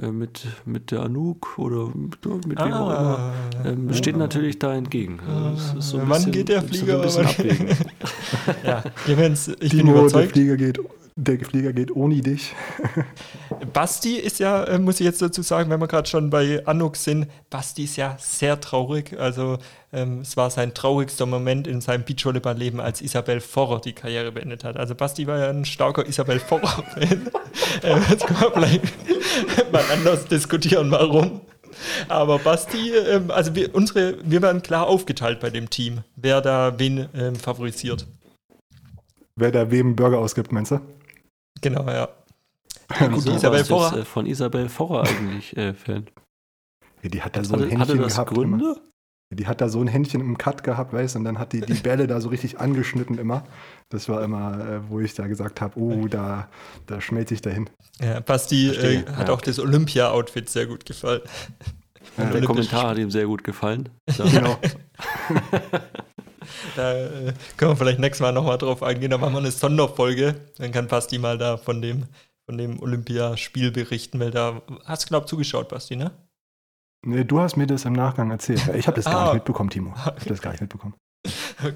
mit, mit der Anouk oder mit, mit ah, wem auch immer, ähm, steht natürlich da entgegen. Also so Wann bisschen, geht der Flieger? So ja, Clemens, ich Timo, bin überzeugt. Der Flieger geht der Flieger geht ohne dich. Basti ist ja, äh, muss ich jetzt dazu sagen, wenn wir gerade schon bei Anuk sind, Basti ist ja sehr traurig. Also ähm, es war sein traurigster Moment in seinem Beachvolleyball-Leben, als Isabel Forrer die Karriere beendet hat. Also Basti war ja ein starker Isabel Forrer-Fan. äh, jetzt können wir vielleicht mal anders diskutieren, warum. Aber Basti, ähm, also wir, unsere, wir werden klar aufgeteilt bei dem Team, wer da wen ähm, favorisiert. Wer da wem Burger ausgibt, meinst du? Genau, ja. ja gut, Isabel Vorrer. Äh, von Isabel Vorrer eigentlich äh, Fan. Ja, die hat da so ein hatte, Händchen hatte das gehabt. Gründe? Immer. Die hat da so ein Händchen im Cut gehabt, weißt du, und dann hat die die Bälle da so richtig angeschnitten immer. Das war immer, äh, wo ich da gesagt habe, oh, da, da schmelze ich dahin. Ja, Basti äh, hat ja. auch das Olympia-Outfit sehr gut gefallen. Ja, der Kommentar hat ihm sehr gut gefallen. So. genau. Da äh, können wir vielleicht nächstes Mal nochmal drauf eingehen. Da machen wir eine Sonderfolge. Dann kann Basti mal da von dem, von dem Olympiaspiel berichten, weil da hast du, glaube zugeschaut, Basti, ne? Nee, du hast mir das im Nachgang erzählt. Ich habe das gar ah, nicht mitbekommen, Timo. Ich habe das gar nicht mitbekommen. Okay.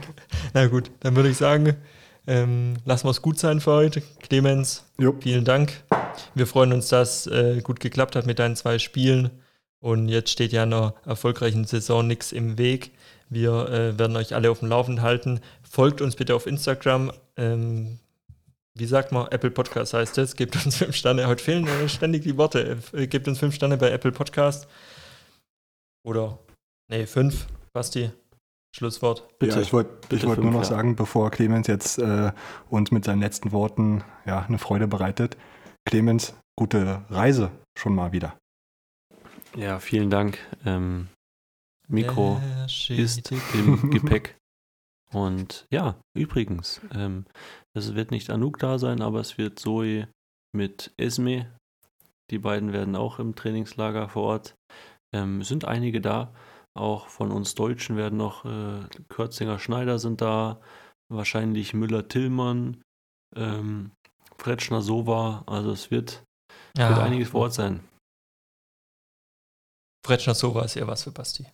Na gut, dann würde ich sagen, ähm, lassen wir es gut sein für heute. Clemens, jo. vielen Dank. Wir freuen uns, dass äh, gut geklappt hat mit deinen zwei Spielen. Und jetzt steht ja einer erfolgreichen Saison nichts im Weg. Wir äh, werden euch alle auf dem Laufenden halten. Folgt uns bitte auf Instagram. Ähm, wie sagt man, Apple Podcast heißt es. Gebt uns fünf Sterne. Heute fehlen äh, ständig die Worte. Äh, gebt uns fünf Sterne bei Apple Podcast. Oder, nee, fünf. Basti, Schlusswort. Bitte. Ja, ich wollte wollt nur noch ja. sagen, bevor Clemens jetzt äh, uns mit seinen letzten Worten ja, eine Freude bereitet. Clemens, gute Reise schon mal wieder. Ja, vielen Dank. Ähm, Mikro ist im Gepäck. Und ja, übrigens, ähm, es wird nicht Anouk da sein, aber es wird Zoe mit Esme. Die beiden werden auch im Trainingslager vor Ort. Ähm, sind einige da. Auch von uns Deutschen werden noch äh, Kürzinger Schneider sind da. Wahrscheinlich Müller-Tillmann, ähm, Fretschner Sova. Also es wird, ja. wird einiges vor Ort sein. Fretschner Sova ist ja was für Basti.